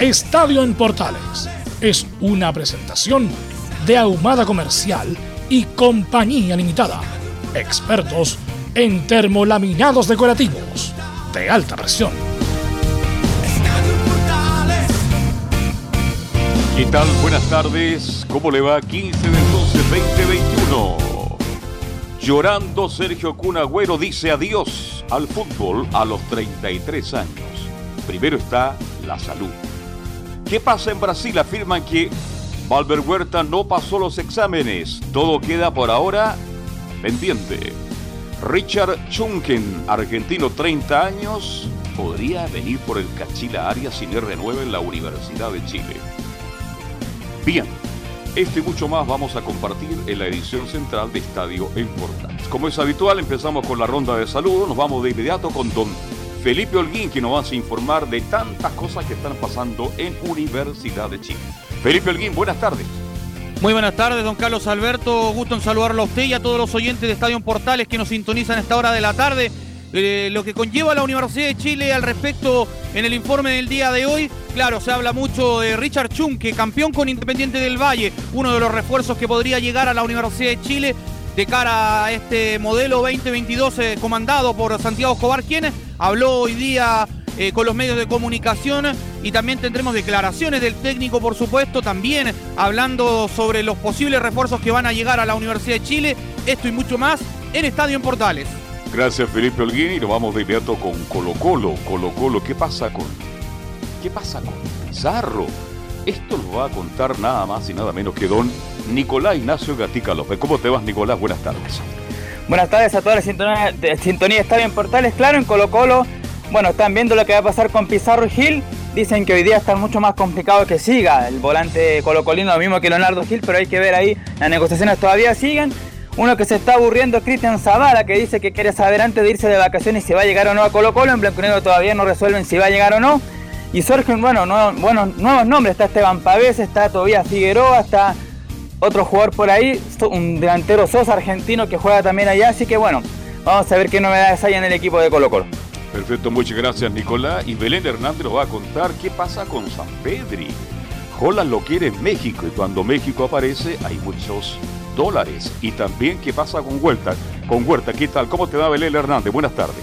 Estadio en Portales es una presentación de Ahumada Comercial y Compañía Limitada. Expertos en termolaminados decorativos de alta presión. ¿Qué tal? Buenas tardes. ¿Cómo le va? 15 del 12 2021. Llorando, Sergio Cunagüero dice adiós al fútbol a los 33 años. Primero está la salud. ¿Qué pasa en Brasil? Afirman que Valver Huerta no pasó los exámenes. Todo queda por ahora pendiente. Richard Chunken, argentino 30 años, podría venir por el Cachila Arias le renueve en la Universidad de Chile. Bien, este y mucho más vamos a compartir en la edición central de Estadio en. Como es habitual, empezamos con la ronda de saludos. Nos vamos de inmediato con don Felipe Holguín, que nos va a informar de tantas cosas que están pasando en Universidad de Chile. Felipe Holguín, buenas tardes. Muy buenas tardes, don Carlos Alberto. Gusto en saludarlo a usted y a todos los oyentes de Estadio Portales que nos sintonizan a esta hora de la tarde. Eh, lo que conlleva la Universidad de Chile al respecto en el informe del día de hoy. Claro, se habla mucho de Richard Chunke, campeón con Independiente del Valle, uno de los refuerzos que podría llegar a la Universidad de Chile de cara a este modelo 2022 eh, comandado por Santiago Escobar, quien habló hoy día eh, con los medios de comunicación y también tendremos declaraciones del técnico, por supuesto, también hablando sobre los posibles refuerzos que van a llegar a la Universidad de Chile. Esto y mucho más en Estadio en Portales. Gracias Felipe Holguín y nos vamos de inmediato con Colo Colo. Colo Colo, ¿qué pasa con qué pasa con Pizarro? Esto lo va a contar nada más y nada menos que don Nicolás Ignacio Gatica López. ¿Cómo te vas, Nicolás? Buenas tardes. Buenas tardes a toda la sintonía sintonía Estadio en Portales. Claro, en Colo Colo, bueno, están viendo lo que va a pasar con Pizarro y Gil. Dicen que hoy día está mucho más complicado que siga el volante colocolino, lo mismo que Leonardo Gil, pero hay que ver ahí, las negociaciones todavía siguen. Uno que se está aburriendo es Cristian Zavala, que dice que quiere saber antes de irse de vacaciones si va a llegar o no a Colo Colo. En Blanco Negro todavía no resuelven si va a llegar o no. Y surgen, bueno, bueno nuevos nombres. Está Esteban Pavés, está Tobías Figueroa, está otro jugador por ahí, un delantero Sosa argentino que juega también allá. Así que bueno, vamos a ver qué novedades hay en el equipo de Colo Colo. Perfecto, muchas gracias Nicolás. Y Belén Hernández nos va a contar qué pasa con San Pedri. Holland lo quiere en México y cuando México aparece hay muchos dólares. Y también qué pasa con Huerta. Con Huerta, ¿qué tal? ¿Cómo te va Belén Hernández? Buenas tardes.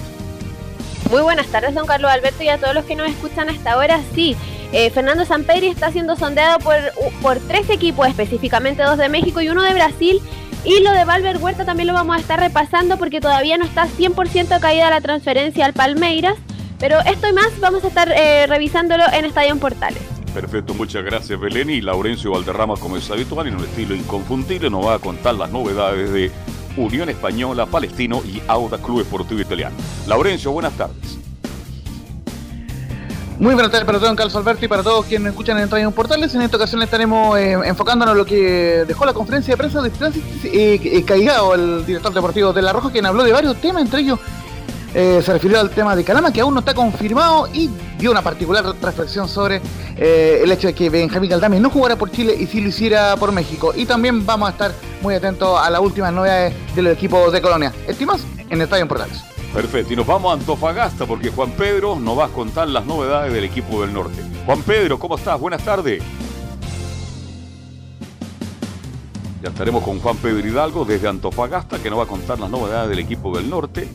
Muy buenas tardes, don Carlos Alberto, y a todos los que nos escuchan hasta ahora. Sí, eh, Fernando Sampedri está siendo sondeado por, por tres equipos, específicamente dos de México y uno de Brasil. Y lo de Valver Huerta también lo vamos a estar repasando porque todavía no está 100% caída la transferencia al Palmeiras. Pero esto y más vamos a estar eh, revisándolo en Estadio Portales. Perfecto, muchas gracias Belén y Laurencio Valderrama, como es habitual, en un estilo inconfundible, nos va a contar las novedades de Unión Española, Palestino y Auda Club Esportivo Italiano. Laurencio, buenas tardes. Muy buenas tardes para todos, Carlos Alberto y para todos quienes escuchan en Radio Portales. En esta ocasión estaremos eh, enfocándonos en lo que dejó la conferencia de prensa de eh, eh, Caigado, el director deportivo de La Roja, quien habló de varios temas, entre ellos eh, se refirió al tema de Calama, que aún no está confirmado, y dio una particular reflexión sobre eh, el hecho de que Benjamín Galdames no jugara por Chile y si lo hiciera por México. Y también vamos a estar muy atentos a las últimas novedades del equipo de Colonia. Estimas en Estadio Portales. Perfecto, y nos vamos a Antofagasta porque Juan Pedro nos va a contar las novedades del equipo del norte. Juan Pedro, ¿cómo estás? Buenas tardes. Ya estaremos con Juan Pedro Hidalgo desde Antofagasta que nos va a contar las novedades del equipo del norte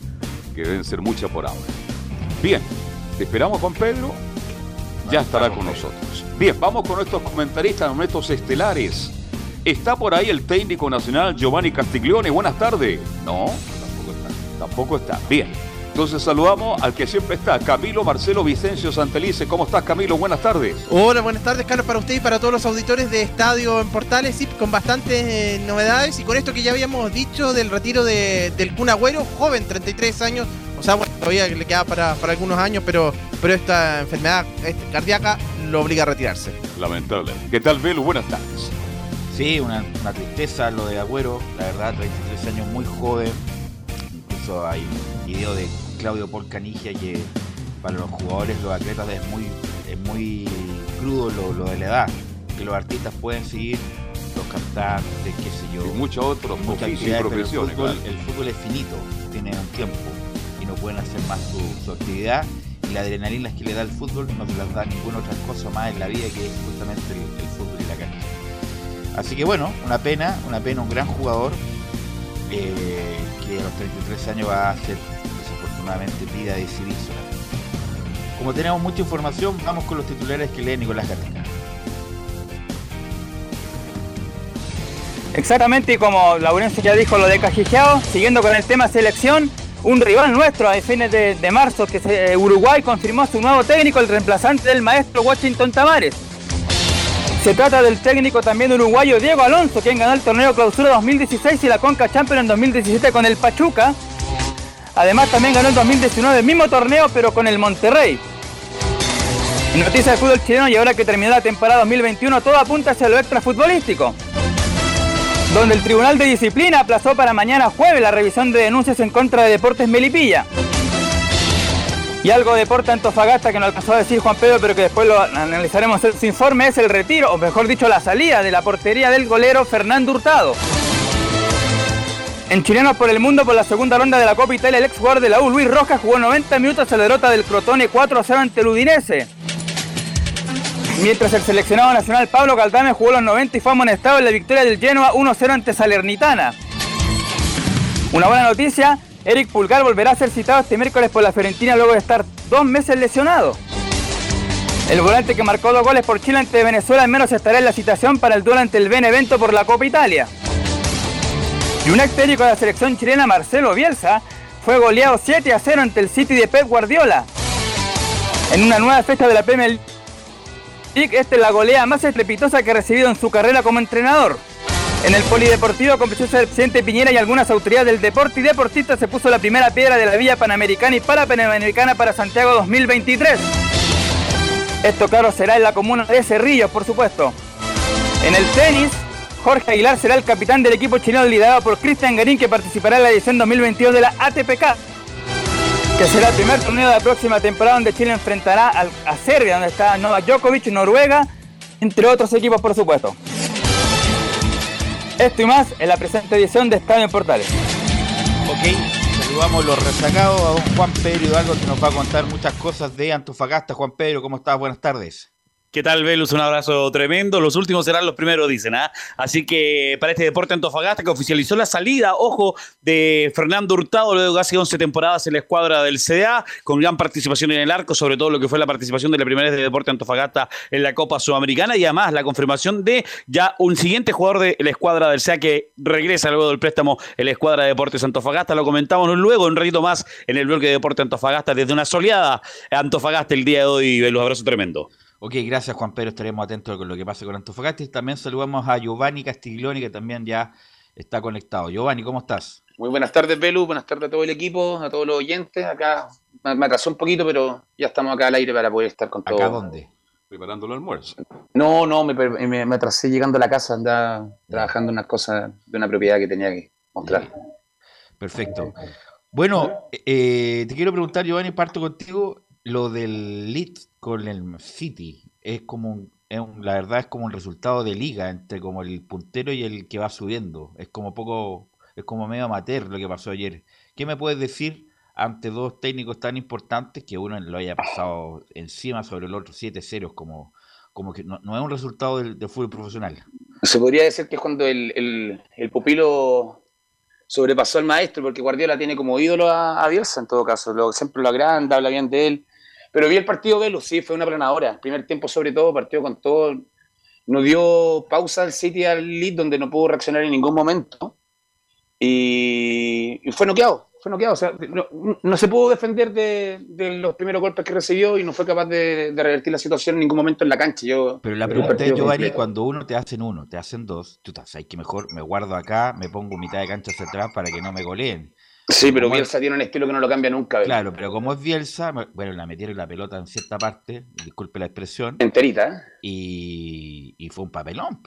que deben ser muchas por ahora. Bien, te esperamos Juan Pedro. ya estará con nosotros. Bien, vamos con nuestros comentaristas, nuestros estelares. ¿Está por ahí el técnico nacional Giovanni Castiglione? Buenas tardes. No, tampoco está. Bien. Entonces saludamos al que siempre está, Camilo Marcelo Vicencio Santelice. ¿Cómo estás, Camilo? Buenas tardes. Hola, buenas tardes, Carlos, para usted y para todos los auditores de Estadio en Portales, sí, con bastantes eh, novedades y con esto que ya habíamos dicho del retiro de, del Kun Agüero, joven, 33 años, o sea, bueno, todavía le queda para, para algunos años, pero, pero esta enfermedad este, cardíaca lo obliga a retirarse. Lamentable. ¿Qué tal, Velo? Buenas tardes. Sí, una, una tristeza lo de Agüero, la verdad, 33 años, muy joven, incluso hay video de Claudio Paul Canigia que para los jugadores, los atletas es muy, es muy crudo lo, de la edad, que los artistas pueden seguir, los cantantes, qué sé yo. Y muchos otros, muchas profesiones. El fútbol, es finito, tiene un tiempo y no pueden hacer más su, actividad. Y la adrenalina que le da el fútbol no se las da ninguna otra cosa más en la vida que es justamente el, fútbol y la cancha. Así que bueno, una pena, una pena, un gran jugador eh, que a los 33 años va a ser desafortunadamente vida decidir Como tenemos mucha información, vamos con los titulares que lee Nicolás Gatica. Exactamente, y como Laurencio ya dijo lo de Cajijeado, siguiendo con el tema selección, un rival nuestro a fines de, marzo, que se, Uruguay confirmó su nuevo técnico, el reemplazante del maestro Washington Tavares. Se trata del técnico también uruguayo Diego Alonso, quien ganó el torneo Clausura 2016 y la Conca Champions en 2017 con el Pachuca. Además también ganó en 2019 el mismo torneo pero con el Monterrey. Noticias de fútbol chileno y ahora que terminó la temporada 2021 todo apunta hacia lo extrafutbolístico. Donde el Tribunal de Disciplina aplazó para mañana jueves la revisión de denuncias en contra de Deportes Melipilla. Y algo de Deporte Antofagasta que no alcanzó a decir Juan Pedro, pero que después lo analizaremos en su informe, es el retiro, o mejor dicho, la salida de la portería del golero Fernando Hurtado. En Chilenos por el Mundo, por la segunda ronda de la Copa Italia, el ex jugador de la U, Luis Rojas, jugó 90 minutos en la derrota del Crotone 4-0 ante el Udinese. Mientras el seleccionado nacional Pablo Caldame jugó los 90 y fue amonestado en la victoria del Genoa 1-0 ante Salernitana. Una buena noticia, Eric Pulgar volverá a ser citado este miércoles por la Fiorentina luego de estar dos meses lesionado. El volante que marcó dos goles por Chile ante Venezuela al menos estará en la citación para el duelo ante el Benevento por la Copa Italia. Y un ex de la selección chilena, Marcelo Bielsa, fue goleado 7 a 0 ante el City de Pep Guardiola. En una nueva fecha de la Premier League, esta es la goleada más estrepitosa que ha recibido en su carrera como entrenador. En el polideportivo con presencia del presidente Piñera y algunas autoridades del deporte y deportistas se puso la primera piedra de la Villa Panamericana y Parapanamericana para Santiago 2023. Esto claro será en la comuna de Cerrillos, por supuesto. En el tenis, Jorge Aguilar será el capitán del equipo chileno liderado por Cristian Garín que participará en la edición 2022 de la ATPK, que será el primer torneo de la próxima temporada donde Chile enfrentará a Serbia, donde está Novak Djokovic, Noruega, entre otros equipos por supuesto. Esto y más en la presente edición de Estadio en Portales. Ok, saludamos los resacados a don Juan Pedro Hidalgo que nos va a contar muchas cosas de Antofagasta. Juan Pedro, ¿cómo estás? Buenas tardes. ¿Qué tal, Velus? Un abrazo tremendo. Los últimos serán los primeros, dicen. ¿ah? Así que para este deporte Antofagasta, que oficializó la salida, ojo, de Fernando Hurtado, luego de casi 11 temporadas en la escuadra del CDA, con gran participación en el arco, sobre todo lo que fue la participación de la primera vez de Deporte Antofagasta en la Copa Sudamericana y además la confirmación de ya un siguiente jugador de la escuadra del CDA que regresa luego del préstamo en la escuadra de Deportes Antofagasta. Lo comentamos luego, un ratito más, en el bloque de Deporte Antofagasta, desde una soleada Antofagasta el día de hoy. Velus, abrazo tremendo. Ok, gracias Juan Pedro, estaremos atentos con lo que pase con Antofagasta. Y también saludamos a Giovanni Castiglioni, que también ya está conectado. Giovanni, ¿cómo estás? Muy buenas tardes, Belu, buenas tardes a todo el equipo, a todos los oyentes. Acá me atrasó un poquito, pero ya estamos acá al aire para poder estar con todos. ¿Acá dónde? Preparando el almuerzo. No, no, me, me, atrasé llegando a la casa, andaba trabajando unas cosas de una propiedad que tenía que mostrar. Perfecto. Bueno, eh, te quiero preguntar, Giovanni, parto contigo lo del lead con el City es como la verdad es como un resultado de liga entre como el puntero y el que va subiendo. Es como poco, es como medio amateur lo que pasó ayer. ¿Qué me puedes decir ante dos técnicos tan importantes que uno lo haya pasado encima sobre el otro 7-0? Como, como que no, es un resultado del, fútbol profesional. Se podría decir que es cuando el, el, pupilo sobrepasó al maestro, porque Guardiola tiene como ídolo a, a Bielsa en todo caso. Lo, siempre lo agranda, habla bien de él Pero vi el partido Velo, sí, fue una planadora. Primer tiempo, sobre todo, partido con todo. No dio pausa al City al lead, donde no pudo reaccionar en ningún momento. Y, y fue noqueado, fue noqueado. O sea, no, no se pudo defender de, de los primeros golpes que recibió y no fue capaz de, de revertir la situación en ningún momento en la cancha. Yo, Pero la pregunta es, Giovanni, cuando uno te hacen uno, te hacen dos, tú sabes que mejor me guardo acá, me pongo mitad de cancha hacia atrás para que no me goleen. Sí, pero Bielsa tiene un estilo que no lo cambia nunca. Claro, pero como es Bielsa, bueno, la metieron la pelota en cierta parte, disculpe la expresión, Enterita, y, y fue un papelón.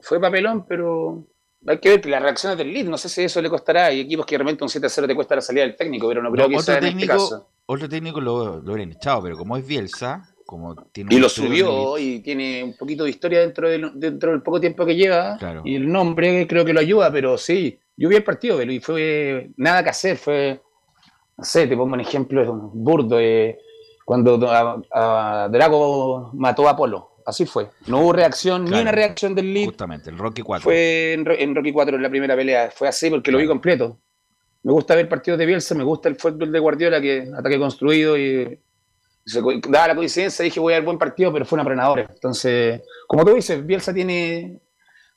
Fue papelón, pero hay que ver las reacciones del lead. No sé si eso le costará. Hay equipos que realmente un 7-0 te cuesta la salida del técnico, pero no creo No, que sea en este técnico, caso. otro técnico lo, lo hubieran echado, pero como es Bielsa, como tiene Y lo subió de- y tiene un poquito de historia dentro del, dentro del poco tiempo que lleva. Claro. Y el nombre creo que lo ayuda, pero sí. Yo vi el partido, Belu, y fue nada que hacer. Fue, no sé, te pongo un ejemplo burdo. eh, cuando a, a Drago mató a Apolo. Así fue. No hubo reacción, ni una reacción del lead. Justamente, el Rocky 4. Fue en, Ro- en Rocky 4 en la primera pelea. Fue así porque lo vi completo. Me gusta ver partidos de Bielsa, me gusta el fútbol de Guardiola, que ataque construido y se la coincidencia, dije voy a ver buen partido, pero fue una aplanadora. Entonces, como tú dices, Bielsa tiene,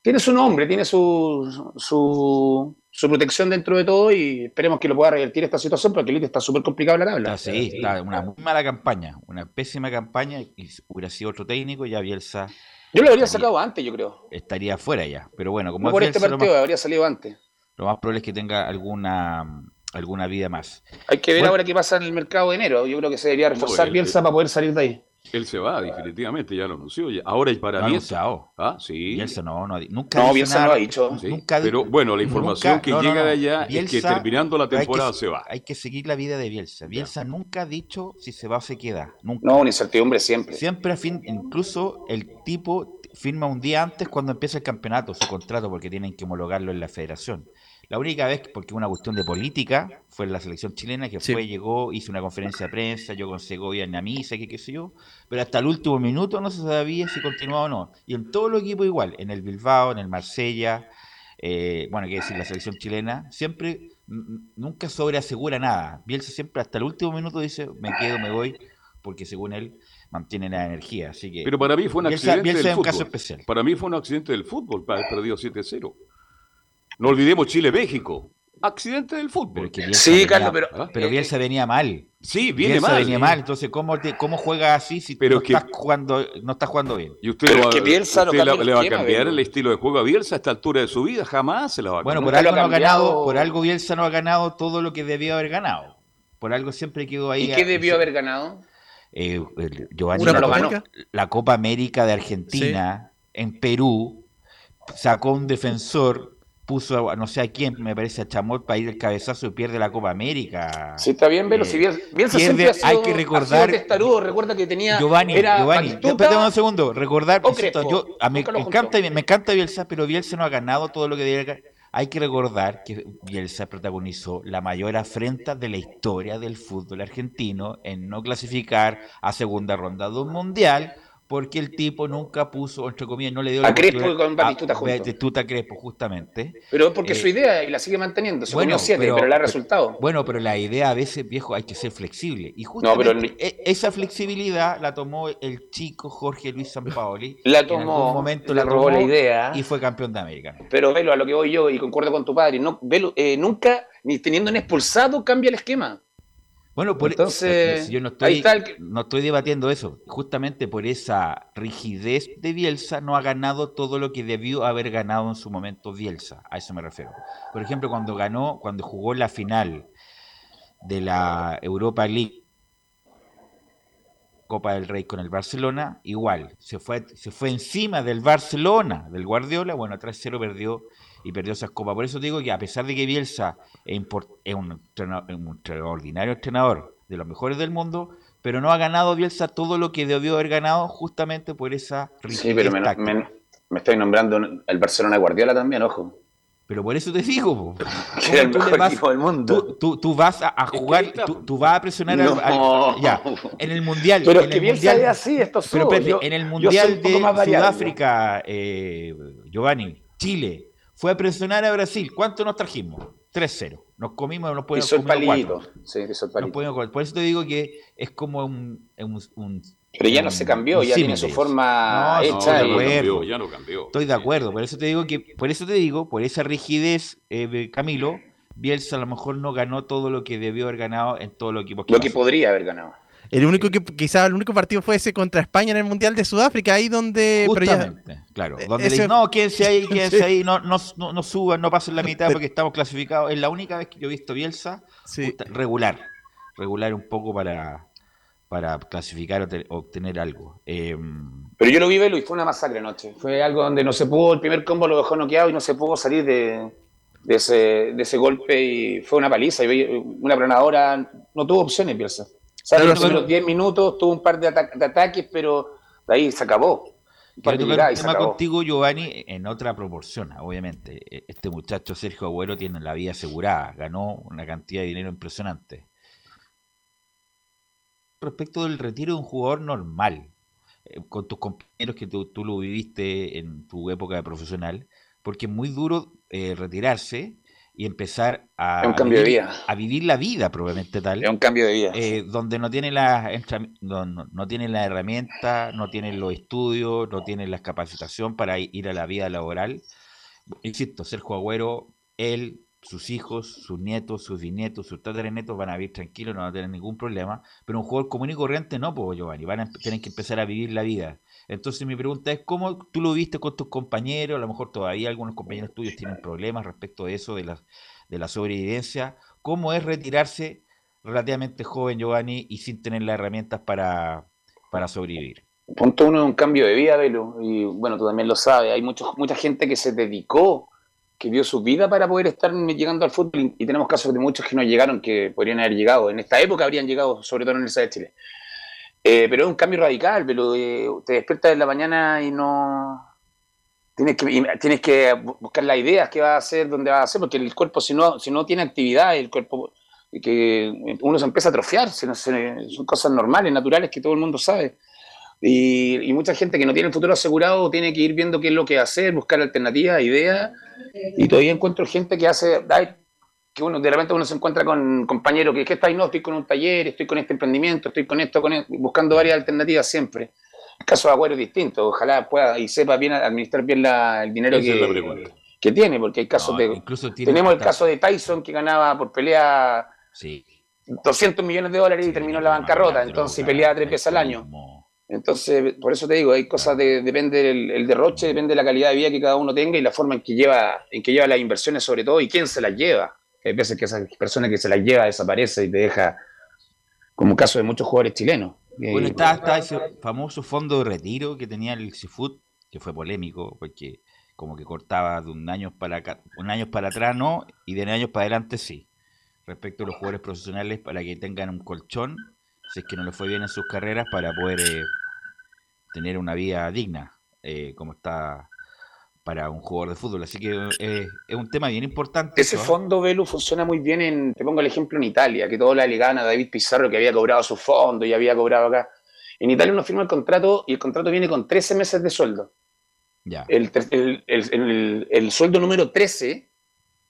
tiene su nombre, tiene su, su, su protección dentro de todo y esperemos que lo pueda revertir esta situación porque el Elite está súper complicado en la tabla. Está, sí, está una muy mala campaña, una pésima campaña, y si hubiera sido otro técnico, ya Bielsa Yo lo habría sacado antes, yo creo. estaría fuera ya. Pero bueno, como No es por este Bielsa, partido, más, habría salido antes. lo más probable es que tenga alguna, alguna vida más. Hay que ver Bueno. ahora qué pasa en el mercado de enero. Yo creo que se debería reforzar Bielsa para poder salir de ahí. Él se va, definitivamente, ya lo anunció. ya. Ahora y para anunciado. Ah, sí. Bielsa no, no, nunca No, Bielsa no nada, lo ha dicho. Sí, nunca pero bueno, la información nunca- que no, llega no. de allá es que Bielsa- terminando la hay que temporada se- va. Hay que seguir la vida de Bielsa. Bielsa nunca ha dicho si se va o se queda. Nunca. No, una incertidumbre siempre. Siempre, a fin, incluso el tipo firma un día antes cuando empieza el campeonato, su contrato, porque tienen que homologarlo en la federación. La única vez, porque una cuestión de política, fue en la selección chilena, que Sí. fue, llegó, hizo una conferencia de prensa, yo con Segovia en la misa, que qué sé yo, pero hasta el último minuto no se sabía si continuaba o no. Y en todos los equipos igual, en el Bilbao, en el Marsella, eh, bueno, que decir, la selección chilena, siempre, nunca sobreasegura nada. Bielsa siempre hasta el último minuto dice, me quedo, me voy, porque según él mantiene la energía. Así que Pero para mí fue un Bielsa- accidente Bielsa del es un caso fútbol. especial. Para mí fue un accidente del fútbol, para haber perdido 7-0. No olvidemos Chile-México. Accidente del fútbol. Sí, venía- Carlos, pero- pero Bielsa venía mal. Sí, viene Bielsa mal. venía mal, entonces ¿cómo, te- cómo juega así si Pero no, es que- estás jugando, no estás jugando bien? ¿Y usted, Pero lo es va, que no usted le va a cambiar el estilo de juego a Bielsa a esta altura de su vida? Jamás se la va a Bueno, cambiar. por Nunca lo algo, no ha ganado, cambiado. por algo Bielsa no ha ganado todo lo que debió haber ganado. Por algo siempre quedó ahí. ¿Y a- qué debió haber ganado? eh, Giovanni, ¿Una la, Copa la Copa América de Argentina en Perú sacó un defensor, puso a no sé a quién, me parece a Chamot para ir el cabezazo y pierde la Copa América. Sí, está bien, Velo. Eh, si pierde- ha sido, hay que recordar- testarudo. Recuerda que tenía. Giovanni, era Giovanni, espérate un segundo, recordar, o insisto, Crespo. yo, a me encanta, me encanta Bielsa, pero Bielsa no ha ganado todo lo que debe Hay que recordar que Bielsa protagonizó la mayor afrenta de la historia del fútbol argentino en no clasificar a segunda ronda de un mundial porque el tipo nunca puso, entre comillas, no le dio la A Crespo oportunidad- con Batistuta a juntos. Batistuta a Crespo, justamente. Pero es porque Eh, su idea y la sigue manteniendo. Se bueno, siete, pero- pero, le ha resultado. Bueno, pero la idea a veces, viejo, hay que ser flexible. Y No, justamente pero el- e- esa flexibilidad la tomó el chico Jorge Luis Sampaoli. la que en algún tomó, momento la robó la tomó idea. Y fue campeón de América. Pero Velo, a lo que voy yo y concuerdo con tu padre, no, Velo, eh, nunca, ni teniendo un expulsado, cambia el esquema. Bueno, por Entonces, eh, yo no estoy, el no estoy debatiendo eso. Justamente por esa rigidez de Bielsa no ha ganado todo lo que debió haber ganado en su momento Bielsa. A eso me refiero. Por ejemplo, cuando ganó, cuando jugó la final de la Europa League Copa del Rey con el Barcelona, igual, se fue, se fue encima del Barcelona, del Guardiola, bueno, 3-0 perdió y perdió esas copas. Por eso digo que a pesar de que Bielsa es, import- es un, extraordinario entrenador, de los mejores del mundo, pero no ha ganado Bielsa todo lo que debió haber ganado justamente por esa rigidez Sí, pero me, me, me estoy nombrando el Barcelona de Guardiola también, ojo. Pero por eso te digo, po. Que era el ¿Cómo tú le mejor vas- equipo del mundo. Tú, tú- tú vas a, jugar, tú, vas a presionar No. al- ya, en el mundial. Pero en es que el Bielsa mundial, es así, esto es Pero Yo- en el mundial de. Sudáfrica, eh, Giovanni, Chile, fue a presionar a Brasil. ¿Cuánto nos trajimos? 3-0. Nos comimos, nos Hizo podemos el comer palito. Sí, el palito. Por eso te digo que es como un. un- un- Pero ya un- no se cambió, ya tiene su forma No, No, hecha. ya y- no cambió, ya no cambió. Estoy de acuerdo, por eso te digo que, por eso te digo, por esa rigidez, eh, de Camilo, Bielsa a lo mejor no ganó todo lo que debió haber ganado en todos los equipos lo que pasó. podría haber ganado. El único que quizá el único partido fue ese contra España en el Mundial de Sudáfrica, ahí donde pero ya- Justamente, claro. Eh, Donde le no, quédense ahí, quédense Sí. ahí, no, no, no, no suban, no pasen la mitad porque estamos clasificados. Es la única vez que yo he visto Bielsa sí. justa- regular, regular un poco para, para clasificar o te- obtener algo. Eh, Pero yo lo vi, Velo, y fue una masacre anoche. Fue algo donde no se pudo, el primer combo lo dejó noqueado y no se pudo salir de, de ese, de ese golpe y fue una paliza. Y una planadora, no tuvo opciones, Bielsa. Salió Claro, los primeros pero- 10 minutos, tuvo un par de, ata- de ataques, pero de ahí se acabó. Quiero tocar un tema acabó. contigo, Giovanni, en otra proporción, obviamente. E- Este muchacho Sergio Agüero tiene la vida asegurada, ganó una cantidad de dinero impresionante. Respecto del retiro de un jugador normal, eh, con tus compañeros que tú, tú lo viviste en tu época de profesional, porque es muy duro eh, retirarse y empezar a, Es un cambio de vivir, vida. a vivir la vida probablemente tal Es un cambio de vida. eh, donde no tiene entra- no, no- no tiene la herramienta, no tiene los estudios, no tiene la capacitación para ir a la vida laboral. Insisto, Sergio Agüero, él, sus hijos, sus nietos, sus bisnietos, sus tataranietos van a vivir tranquilos, no van a tener ningún problema, pero un jugador común y corriente no, pues Giovanni, van a tienen que empezar a vivir la vida. Entonces mi pregunta es, ¿cómo tú lo viste con tus compañeros? A lo mejor todavía algunos compañeros tuyos tienen problemas respecto de eso, de la, de la sobrevivencia. ¿Cómo es retirarse relativamente joven, Giovanni, y sin tener las herramientas para, para sobrevivir? Punto uno es un cambio de vida, Velo. Y bueno, tú también lo sabes. Hay mucho, mucha gente que se dedicó, que dio su vida para poder estar llegando al fútbol. Y, tenemos casos de muchos que no llegaron, que podrían haber llegado. En esta época habrían llegado, sobre todo en el Universidad de Chile. Eh, pero es un cambio radical, pero eh, te despiertas en la mañana y no. Tienes que, tienes que bu- buscar las ideas, qué vas a hacer, dónde vas a hacer, porque el cuerpo, si no, si no tiene actividad, el cuerpo. que uno se empieza a atrofiar, se- son cosas normales, naturales, que todo el mundo sabe. Y, mucha gente que no tiene el futuro asegurado tiene que ir viendo qué es lo que hacer, buscar alternativas, ideas. Y todavía encuentro gente que hace, que uno de repente uno se encuentra con compañeros que, ¿qué estáis? No, estoy con un taller, estoy con este emprendimiento, estoy con esto, con esto, buscando varias alternativas siempre. El caso de Agüero es distinto, ojalá pueda y sepa bien administrar bien la- el dinero es que, que tiene, porque hay casos No, de... incluso Tenemos el caso de Tyson que ganaba por pelea Sí, 200 millones de dólares y sí, terminó en la bancarrota, no, entonces droga, peleaba tres veces al año. Entonces, por eso te digo, hay cosas de, depende del el derroche, depende de la calidad de vida que cada uno tenga y la forma en que lleva, en que lleva las inversiones sobre todo y quién se las lleva. Hay veces que esa persona que se las lleva desaparece y te deja, como caso de muchos jugadores chilenos. Bueno, Eh, está, está ese famoso fondo de retiro que tenía el Seafood, que fue polémico, porque como que cortaba de un año para acá, un año para atrás no, y de años para adelante sí. Respecto a los jugadores profesionales, para que tengan un colchón, si es que no les fue bien en sus carreras, para poder eh, tener una vida digna, eh, como está para un jugador de fútbol. Así que eh, es un tema bien importante. Ese eso, ¿eh? fondo, Velu, funciona muy bien en, te pongo el ejemplo en Italia, que todos la le ganan a David Pizarro que había cobrado su fondo y había cobrado acá. En Italia uno firma el contrato y el contrato viene con 13 meses de sueldo. Ya, el- el- el- el sueldo número 13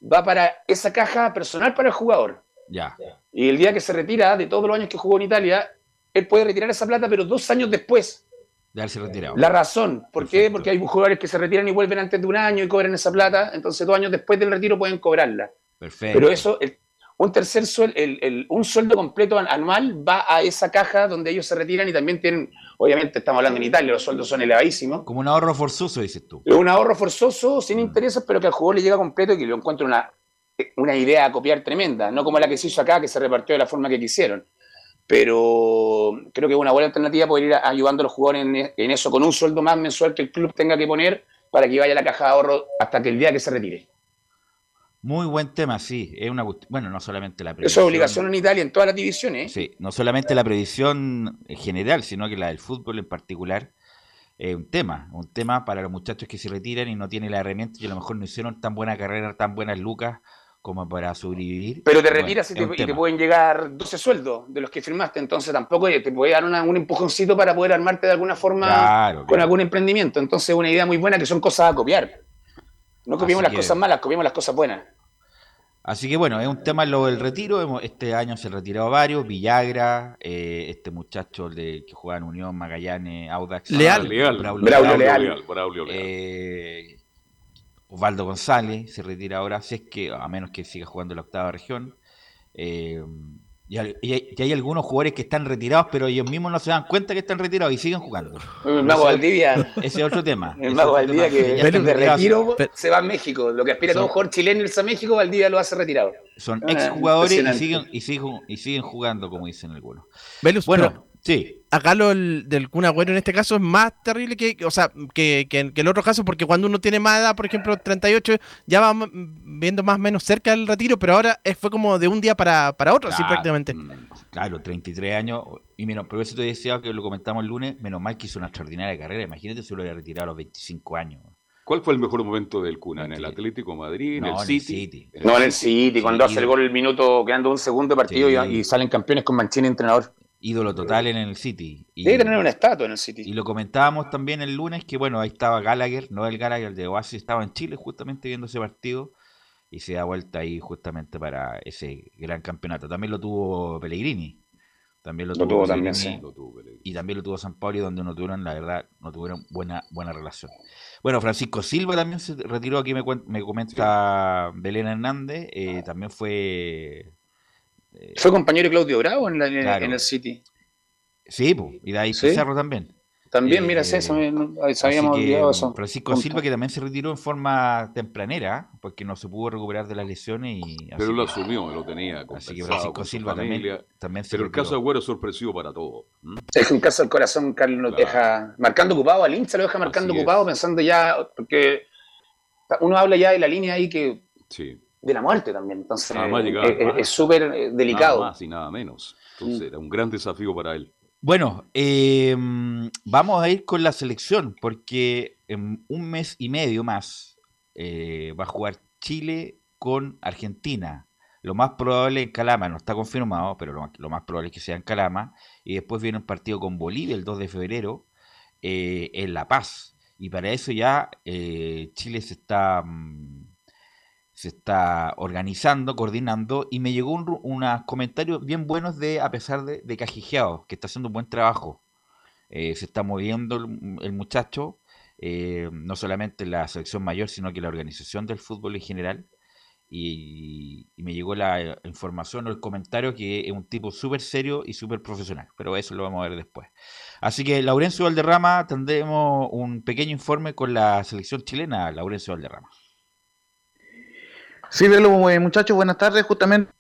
va para esa caja personal para el jugador. ya. Y el día que se retira, de todos los años que jugó en Italia, él puede retirar esa plata, pero dos años después. De haberse retirado. La razón, ¿por qué? Porque hay jugadores que se retiran y vuelven antes de un año y cobran esa plata, entonces dos años después del retiro pueden cobrarla. Perfecto. Pero eso, el- un tercer sueldo, un sueldo completo an- anual va a esa caja donde ellos se retiran y también tienen, obviamente estamos hablando en Italia, los sueldos son elevadísimos. Como un ahorro forzoso, dices tú. Un ahorro forzoso, sin Mm. intereses, pero que al jugador le llega completo y que lo encuentra una, una idea a copiar tremenda, no como la que se hizo acá, que se repartió de la forma que quisieron. Pero creo que es una buena alternativa poder ir ayudando a los jugadores en, en eso, con un sueldo más mensual que el club tenga que poner para que vaya a la caja de ahorro hasta que el día que se retire. Muy buen tema, sí. Es una bueno, no solamente la Eso previsión. es obligación en Italia, en todas las divisiones. ¿eh? Sí, no solamente la previsión en general, sino que la del fútbol en particular es un tema, un tema para los muchachos que se retiran y no tienen la herramienta y a lo mejor no hicieron tan buena carrera, tan buenas lucas como para sobrevivir. Pero te Bueno, retiras y te, y te pueden llegar 12 sueldos de los que firmaste, entonces tampoco te puede dar una- un empujoncito para poder armarte de alguna forma Claro, con claro. algún emprendimiento. Entonces, una idea muy buena que son cosas a copiar. No copiemos Así las que- cosas malas, copiemos las cosas buenas. Así que bueno, es un tema lo del retiro. hemos- Este año se han retirado varios. Villagra, eh, este muchacho de, que juega en Unión, Magallanes, Audax. Leal. Leal. Braulio Braulio Leal. Leal. Braulio Leal. Eh, Osvaldo González se retira ahora, si es que, a menos que siga jugando en la octava región. Eh, y, hay, y y algunos jugadores que están retirados, pero ellos mismos no se dan cuenta que están retirados y siguen jugando. El Mago Valdivia, Ese es otro tema. el Mago Valdivia que de retiro Pero- se va a México. Lo que aspira todo Son- jugador chileno irse a México, Valdivia lo hace retirado. Son Ah, exjugadores y impresionante. siguen, y, siguen, y siguen jugando, como dicen algunos. Velus, Bueno, pero sí. acá lo del, del Kun Agüero en este caso es más terrible que, o sea, que, que, que el otro caso, porque cuando uno tiene más edad, por ejemplo, 38, ya va viendo más o menos cerca el retiro, pero ahora es- fue como de un día para, para otro, así Claro, prácticamente. mm, Claro, 33 años. Y menos, pero eso te decía que lo comentamos el lunes, menos mal que hizo una extraordinaria carrera. Imagínate si lo hubiera retirado a los 25 años. ¿Cuál fue el mejor momento del Cuna? ¿En el Atlético de Madrid? ¿En No, el en el City? City. No, en el City, cuando Sí, hace el gol el minuto, quedando un segundo de partido Sí. y, y salen campeones con Mancini entrenador. Ídolo total en el City. Y, Debe tener una estatua en el City. y lo comentábamos también el lunes, que bueno, ahí estaba Gallagher, no el Gallagher, el de Oasis, estaba en Chile justamente viendo ese partido y se da vuelta ahí justamente para ese gran campeonato. También lo tuvo Pellegrini. También lo, Lo tuvo también, sí. Lo tuvo Pellegrini. y también lo tuvo San Pauli, donde no tuvieron, la verdad, no tuvieron buena, buena relación. Bueno, Francisco Silva también se retiró, aquí me, me comenta Belén Hernández, eh, también fue... eh, Fue compañero de Claudio Bravo en, la- en- Claro. en el City. sí, po, y de ahí Sí. Pizarro también. También, Eh, mira, Así habíamos que, olvidado eso. Francisco Punto. Silva, que también se retiró en forma tempranera, porque no se pudo recuperar de las lesiones. Y, así Pero lo asumió, lo tenía Así que Francisco Silva también, familia. también se Pero el caso de Agüero es sorpresivo para todos. ¿m? Es un caso del corazón, Carlos, Claro. deja marcando ocupado al hincha, lo deja marcando Así es. ocupado, pensando ya, porque uno habla ya de la línea ahí que Sí. De la muerte también, entonces Nada más eh, llegar, es- súper eh, delicado. Nada más y nada menos. Entonces Mm. era un gran desafío para él. Bueno, eh, vamos a ir con la selección, porque en un mes y medio más eh, va a jugar Chile con Argentina. Lo más probable en Calama, no está confirmado, pero lo, más- lo más probable es que sea en Calama. Y después viene un partido con Bolivia el 2 de febrero eh, en La Paz. Y para eso ya eh, Chile se está, mm, se está organizando, coordinando. Y me llegó un, unos comentarios bien buenos de, a pesar de, de Cajijeado, que está haciendo un buen trabajo. Eh, se está moviendo el, muchacho, eh, no solamente en la selección mayor, sino que la organización del fútbol en general. Y, y me llegó la eh, información o el comentario que es un tipo súper serio y súper profesional, pero eso lo vamos a ver después. Así que Laurencio Valderrama, tendremos un pequeño informe con la selección chilena, Laurencio Valderrama. Sí, Velo, eh, muchachos, buenas tardes. Justamente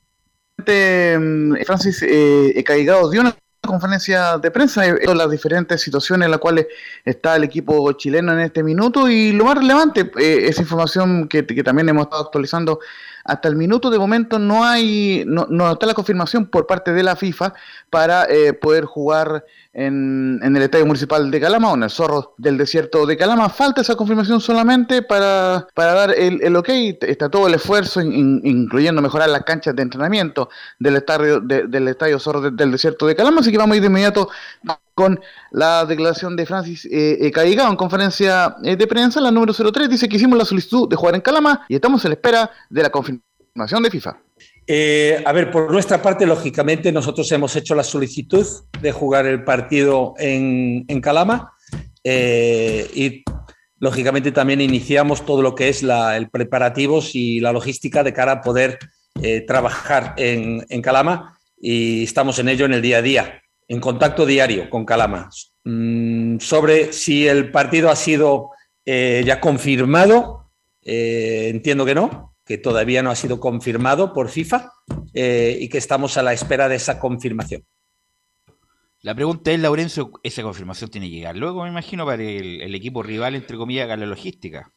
mm, Francis eh, Caigado dio una conferencia de prensa de las diferentes situaciones en las cuales está el equipo chileno en este minuto y lo más relevante, eh, esa información que también hemos estado actualizando hasta el minuto de momento no hay, no, no está la confirmación por parte de la FIFA para eh, poder jugar en, en el Estadio Municipal de Calama o en el Zorro del Desierto de Calama. Falta esa confirmación solamente para, para dar el, el ok. Está todo el esfuerzo, in- in- incluyendo mejorar las canchas de entrenamiento del estadio, de- del Estadio Zorro de- del Desierto de Calama. Así que vamos a ir de inmediato con la declaración de Francis eh, eh, en conferencia eh, de prensa, la número 03, dice que hicimos la solicitud de jugar en Calama y estamos a la espera de la confirmación de FIFA. Eh, a ver, por nuestra parte, lógicamente, nosotros hemos hecho la solicitud de jugar el partido en, en Calama eh, y, lógicamente, también iniciamos todo lo que es la, el preparativos y la logística de cara a poder trabajar en, en Calama y estamos en ello en el día a día, en contacto diario con Calama. Mm, sobre si el partido ha sido eh, ya confirmado, eh, entiendo que no, que todavía no ha sido confirmado por FIFA eh, y que estamos a la espera de esa confirmación. La pregunta es, Laurencio, esa confirmación tiene que llegar luego, me imagino, para el, el equipo rival, entre comillas, haga la logística.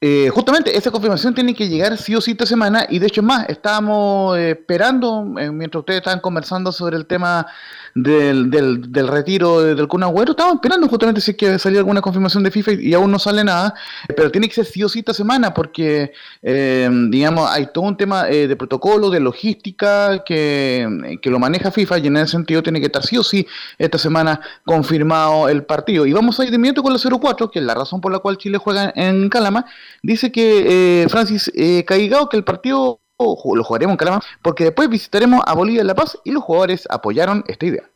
Eh, justamente esa confirmación tiene que llegar sí o sí esta semana y de hecho es más, estábamos esperando, eh, mientras ustedes estaban conversando sobre el tema del, del, del retiro de- del Kun Agüero, estábamos esperando justamente si es que salía alguna confirmación de FIFA y, aún no sale nada, eh, pero tiene que ser sí o sí esta semana porque, eh, digamos, hay todo un tema de protocolo, de logística que, que lo maneja FIFA y en ese sentido tiene que estar sí o sí esta semana confirmado el partido. Y vamos a ir de inmediato con la 04, que es la razón por la cual Chile juega en Calama. Dice que eh, Francis eh, Caigao que el partido lo jugaremos en Calama, porque después visitaremos a Bolivia en La Paz y los jugadores apoyaron esta idea.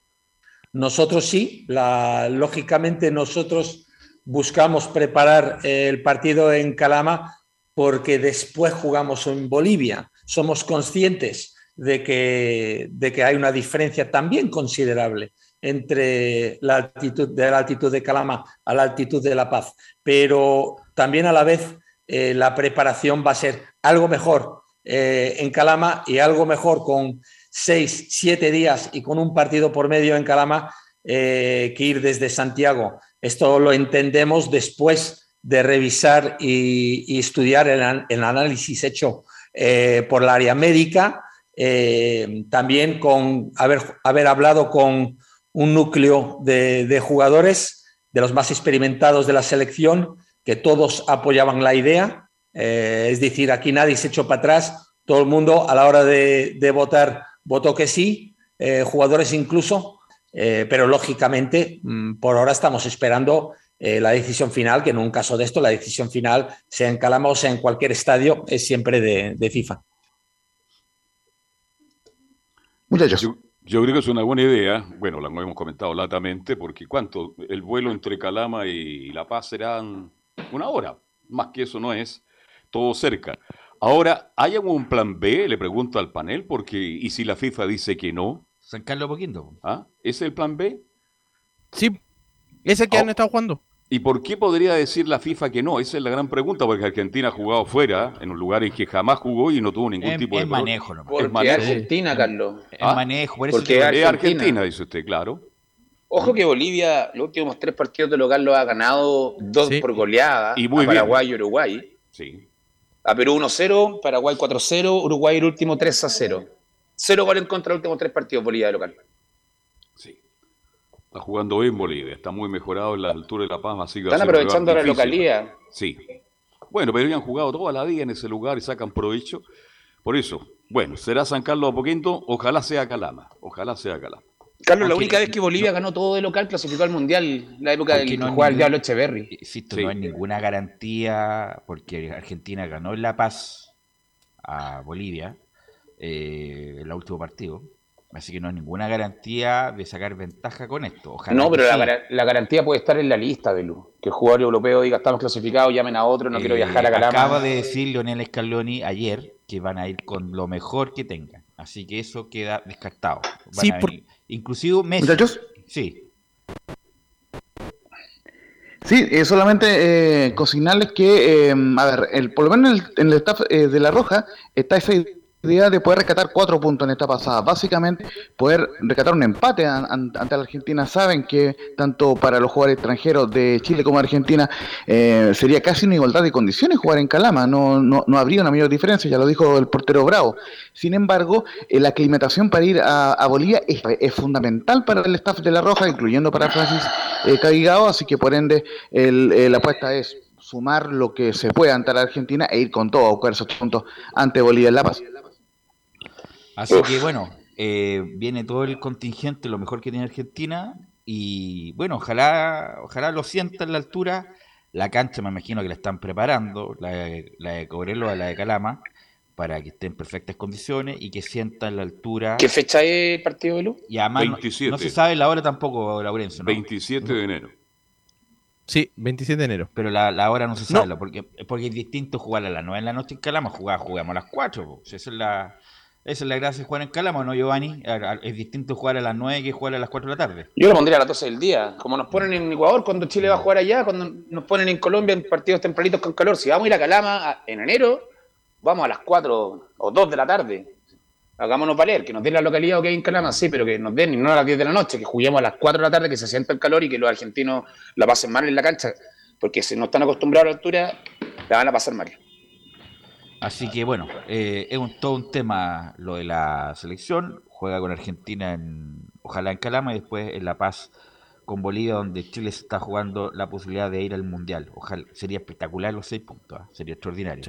Nosotros sí, la, lógicamente nosotros buscamos preparar el partido en Calama porque después jugamos en Bolivia. Somos conscientes de que, de que hay una diferencia también considerable entre la altitud de la altitud de Calama a la altitud de La Paz, pero también a la vez eh, la preparación va a ser algo mejor eh, en Calama y algo mejor con seis, siete días y con un partido por medio en Calama eh, que ir desde Santiago. Esto lo entendemos después de revisar y, estudiar el, análisis hecho por la área médica, también con haber, haber hablado con un núcleo de, jugadores, de los más experimentados de la selección, que todos apoyaban la idea. Eh, es decir, aquí nadie se echó para atrás, todo el mundo a la hora de, votar votó que sí, eh, jugadores incluso, eh, pero lógicamente mm, por ahora estamos esperando la decisión final, que en un caso de esto la decisión final, sea en Calama o sea en cualquier estadio, es siempre de, de FIFA. Muchachos. Yo creo que es una buena idea, bueno, lo hemos comentado latamente, porque ¿cuánto? El vuelo entre Calama y La Paz serán una hora, más que eso no es, todo cerca. Ahora, ¿hay algún plan B? Le pregunto al panel, porque ¿y si la FIFA dice que no? San Carlos Poquinto. ¿Ah? ¿Es el plan B? Sí, es el que han oh. estado jugando. ¿Y por qué podría decir la FIFA que no? Esa es la gran pregunta, porque Argentina ha jugado fuera, en un lugar en que jamás jugó y no tuvo ningún tipo de... Es manejo, ¿no? Porque es Argentina, Carlos. Es ¿Ah? manejo, por eso porque es Argentina. dice usted, claro. Ojo que Bolivia, los últimos tres partidos de local lo ha ganado dos por goleada, y muy a Paraguay y Uruguay. Sí. A Perú 1-0, Paraguay 4-0, Uruguay el último 3-0. Cero goles en contra de los últimos tres partidos Bolivia de local. Está jugando bien Bolivia, está muy mejorado en la altura de La Paz. Así Están aprovechando la localidad. Sí. Bueno, pero han jugado toda la día en ese lugar y sacan provecho. Por eso, bueno, será San Carlos a poquito, ojalá sea Calama, ojalá sea Calama. Carlos, la única vez que Bolivia ganó todo de local clasificó al Mundial, la época del no jugar Diablo Echeverry. Insisto, no hay ninguna garantía, porque Argentina ganó en La Paz a Bolivia eh, en el último partido. Así que no hay ninguna garantía de sacar ventaja con esto. no, pero la, garantía puede estar en la lista, Belu. Que el jugador europeo diga, estamos clasificados, llamen a otro, no quiero eh, viajar a Calama. Acaba de decir Leonel Scaloni ayer que van a ir con lo mejor que tengan. Así que eso queda descartado. sí, Inclusive Messi. ¿Muchachos? Sí. Sí, eh, solamente eh, consignarles que, eh, a ver, el, por lo menos en el, en el staff de La Roja está esa idea de poder rescatar cuatro puntos en esta pasada. Básicamente, poder rescatar un empate ante la Argentina. Saben que tanto para los jugadores extranjeros de Chile como de Argentina eh, sería casi una igualdad de condiciones jugar en Calama. No, no, no habría una mayor diferencia, ya lo dijo el portero Bravo. Sin embargo, eh, la aclimatación para ir a, Bolivia es, fundamental para el staff de La Roja, incluyendo para Francis eh, así que por ende el, la apuesta es sumar lo que se pueda ante la Argentina e ir con todo a buscar esos puntos ante Bolivia en La Paz. Así que bueno, eh, viene todo el contingente, lo mejor que tiene Argentina. Y bueno, ojalá, ojalá lo sienta en la altura. La cancha me imagino que la están preparando, la, de, la de Cobreloa, la de Calama, para que esté en perfectas condiciones y que sienta en la altura. ¿Qué fecha es el partido de luz? Y además no, se sabe la hora tampoco, Laurencio. 27 de enero. Sí, 27 de enero. Pero la, la hora no se sabe, porque, porque es distinto jugar a las 9 de la noche en Calama, jugar, jugamos a las 4. Esa es la, esa es la gracia de jugar en Calama, ¿no, Giovanni? Es distinto jugar a las 9 que jugar a las 4 de la tarde. Yo lo pondría a las 12 del día. Como nos ponen en Ecuador cuando Chile va a jugar allá, cuando nos ponen en Colombia en partidos tempranitos con calor. Si vamos a ir a Calama en enero, vamos a las 4 o 2 de la tarde. Hagámonos valer, que nos den la localidad o que hay en Calama, sí, pero que nos den y no a las 10 de la noche, que juguemos a las 4 de la tarde, que se sienta el calor y que los argentinos la pasen mal en la cancha. Porque si no están acostumbrados a la altura, la van a pasar mal. Así que bueno, eh, es un, todo un tema lo de la selección. Juega con Argentina, en, ojalá en Calama, y después en La Paz con Bolivia, donde Chile se está jugando la posibilidad de ir al Mundial. Ojalá, sería espectacular los seis puntos, ¿ah? sería extraordinario.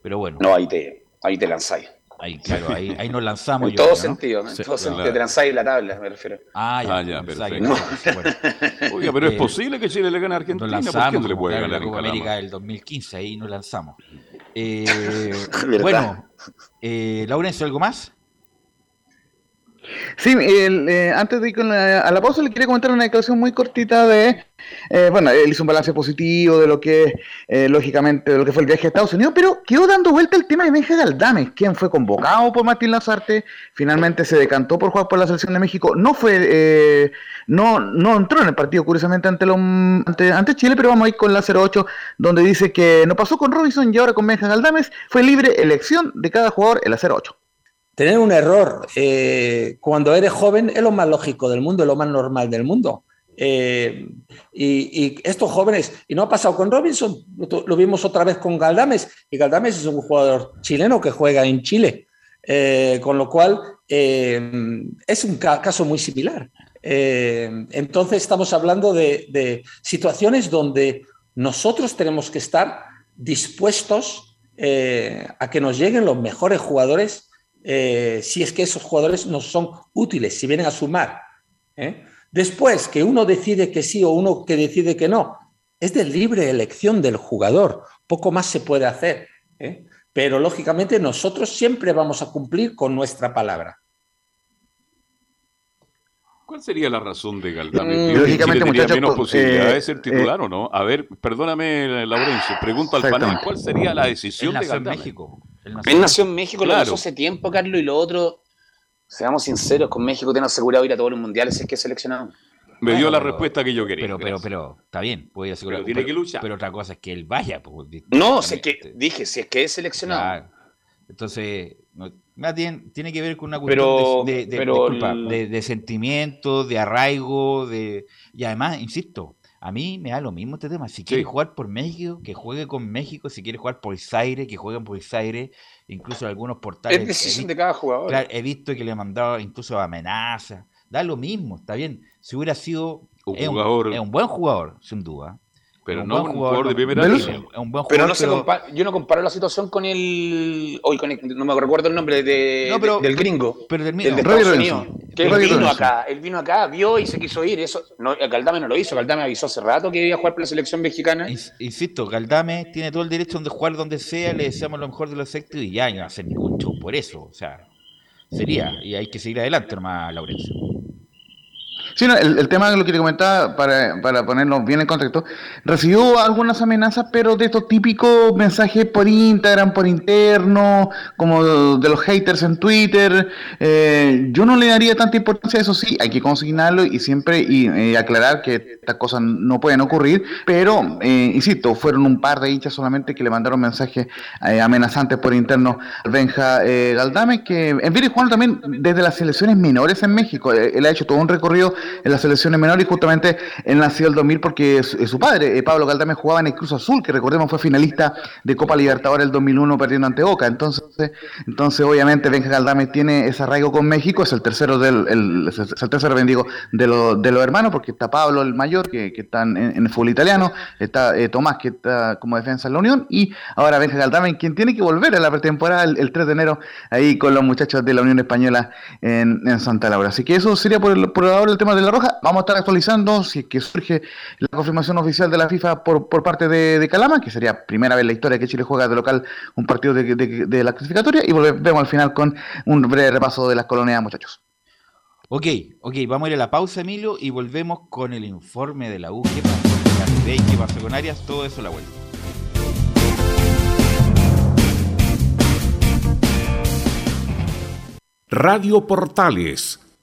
Pero bueno. No, ahí te, ahí te lanzáis. Ahí, claro, ahí, ahí nos lanzamos. en todo sentido, en todo sentido. Te lanzáis la tabla, me refiero. Ah, ya, ah, ya perfecto. Oiga, pero es eh, posible que Chile le gane a Argentina. Nos lanzamos, ¿Por qué no le puede ganar en América del 2015, ahí nos lanzamos. Eh, bueno, eh, Laurencio, ¿algo más? Sí, el, eh, antes de ir con la- a la pausa, le quería comentar una declaración muy cortita de. Eh, bueno, él hizo un balance positivo de lo que, eh, lógicamente, de lo que fue el viaje a Estados Unidos, pero quedó dando vuelta el tema de Benja Galdames, quien fue convocado por Martín Lazarte, finalmente se decantó por jugar por la selección de México, no fue. eh, no, no entró en el partido, curiosamente, ante, lo- ante, Chile, pero vamos a ir con la 08, donde dice que no pasó con Robinson y ahora con Benja Galdames, fue libre elección de cada jugador en la 08. Tener un error cuando eres joven es lo más lógico del mundo, es lo más normal del mundo. Eh, y, estos jóvenes, y no ha pasado con Robinson, lo, vimos otra vez con Galdames, y Galdames es un jugador chileno que juega en Chile, Eh, con lo cual eh, es un ca- caso muy similar. Entonces estamos hablando de, situaciones donde nosotros tenemos que estar dispuestos a que nos lleguen los mejores jugadores si es que esos jugadores nos son útiles, si vienen a sumar. ¿eh? Después, que uno decide que sí o uno que decide que no, es de libre elección del jugador, poco más se puede hacer. ¿eh? Pero lógicamente nosotros siempre vamos a cumplir con nuestra palabra. ¿Cuál sería la razón de Galdames? Mm, ¿Cree que lógicamente, muchachos, menos posibilidades eh, de ser titular o no? A ver, perdóname, Laurencio, pregunto al panel. ¿cuál sería la decisión de Galdames? México. Él Él nació- nació en México, lo hizo hace tiempo, Carlos, y lo otro, seamos sinceros, con México tiene asegurado ir a todos los mundiales si es que es seleccionado. Me dio Bueno, la pero- respuesta que yo quería. Pero, pero, pero, está bien, puede asegurar. Pero tiene que luchar. Pero otra cosa es que él vaya. pues, No, si es que, dije, si es que es seleccionado. Claro. Entonces, no- más bien tiene que ver con una Pero- cuestión de, de- de- pero disculpa, el- de- de sentimiento, de arraigo, de y además, insisto, a mí me da lo mismo este tema. Si quiere jugar por México, que juegue con México. Si quiere jugar por Zaire, que juegue por Zaire. Incluso algunos portales. es decisión de cada jugador. claro, he visto que le han mandado incluso amenazas. Da lo mismo, está bien. Si hubiera sido Un es jugador- es un buen jugador, sin duda. Pero un no un jugador de primera es línea. un- buen Pero jugador, no se pero- compara, yo no comparo la situación con el. Hoy con el- no me recuerdo el nombre de, No, pero- de- del gringo. pero termino. El de Robbie Estados Robinson. Unidos. Que él vino Robinson. acá, él vino acá, vio y se quiso ir. Eso, no, Galdame no lo hizo, Galdame avisó hace rato que iba a jugar por la selección mexicana. Ins- Insisto, Galdame tiene todo el derecho de jugar donde sea, le deseamos lo mejor de los efectos y ya, y no va a hacer ningún show por eso. O sea, sería, y hay que seguir adelante nomás, Laurencio. Sí, no, el, el tema que lo que te comentaba, para, para ponerlo bien en contexto, recibió algunas amenazas, pero de estos típicos mensajes por Instagram, por interno, como de, de los haters en Twitter. eh, yo no le daría tanta importancia a eso, sí, hay que consignarlo y siempre y, eh, aclarar que estas cosas no pueden ocurrir, pero, eh, insisto, fueron un par de hinchas solamente que le mandaron mensajes eh, amenazantes por interno al Benja eh, Galdame, que en viene jugando también desde las selecciones menores en México. Eh, Él ha hecho todo un recorrido en las selecciones menores y justamente él nació el 2000 porque su, padre, eh, Pablo Galdame, jugaba en el Cruz Azul, que recordemos fue finalista de Copa Libertadores el 2001 perdiendo ante Boca. Entonces, entonces obviamente Benja Galdame tiene ese arraigo con México, es el tercero del el, es el tercero bendigo de, los de los hermanos, porque está Pablo el mayor, que, que está en, en el fútbol italiano, está eh, Tomás, que está como defensa en la Unión, y ahora Benja Galdame, quien tiene que volver a la pretemporada el, el 3 de enero ahí con los muchachos de la Unión Española en, en Santa Laura. Así que eso sería por, el, por ahora el tema de la Roja. Vamos a estar actualizando si es que surge la confirmación oficial de la FIFA por, por parte de, de Calama, que sería primera vez en la historia que Chile juega de local un partido de, de- de la clasificatoria, y volvemos al final con un breve repaso de las colonias, muchachos. Ok, ok, vamos a ir a la pausa, Emilio, y volvemos con el informe de la U. ¿Qué pasó con Garibay? ¿Qué pasó con Arias? Todo eso a la vuelta. Radio Portales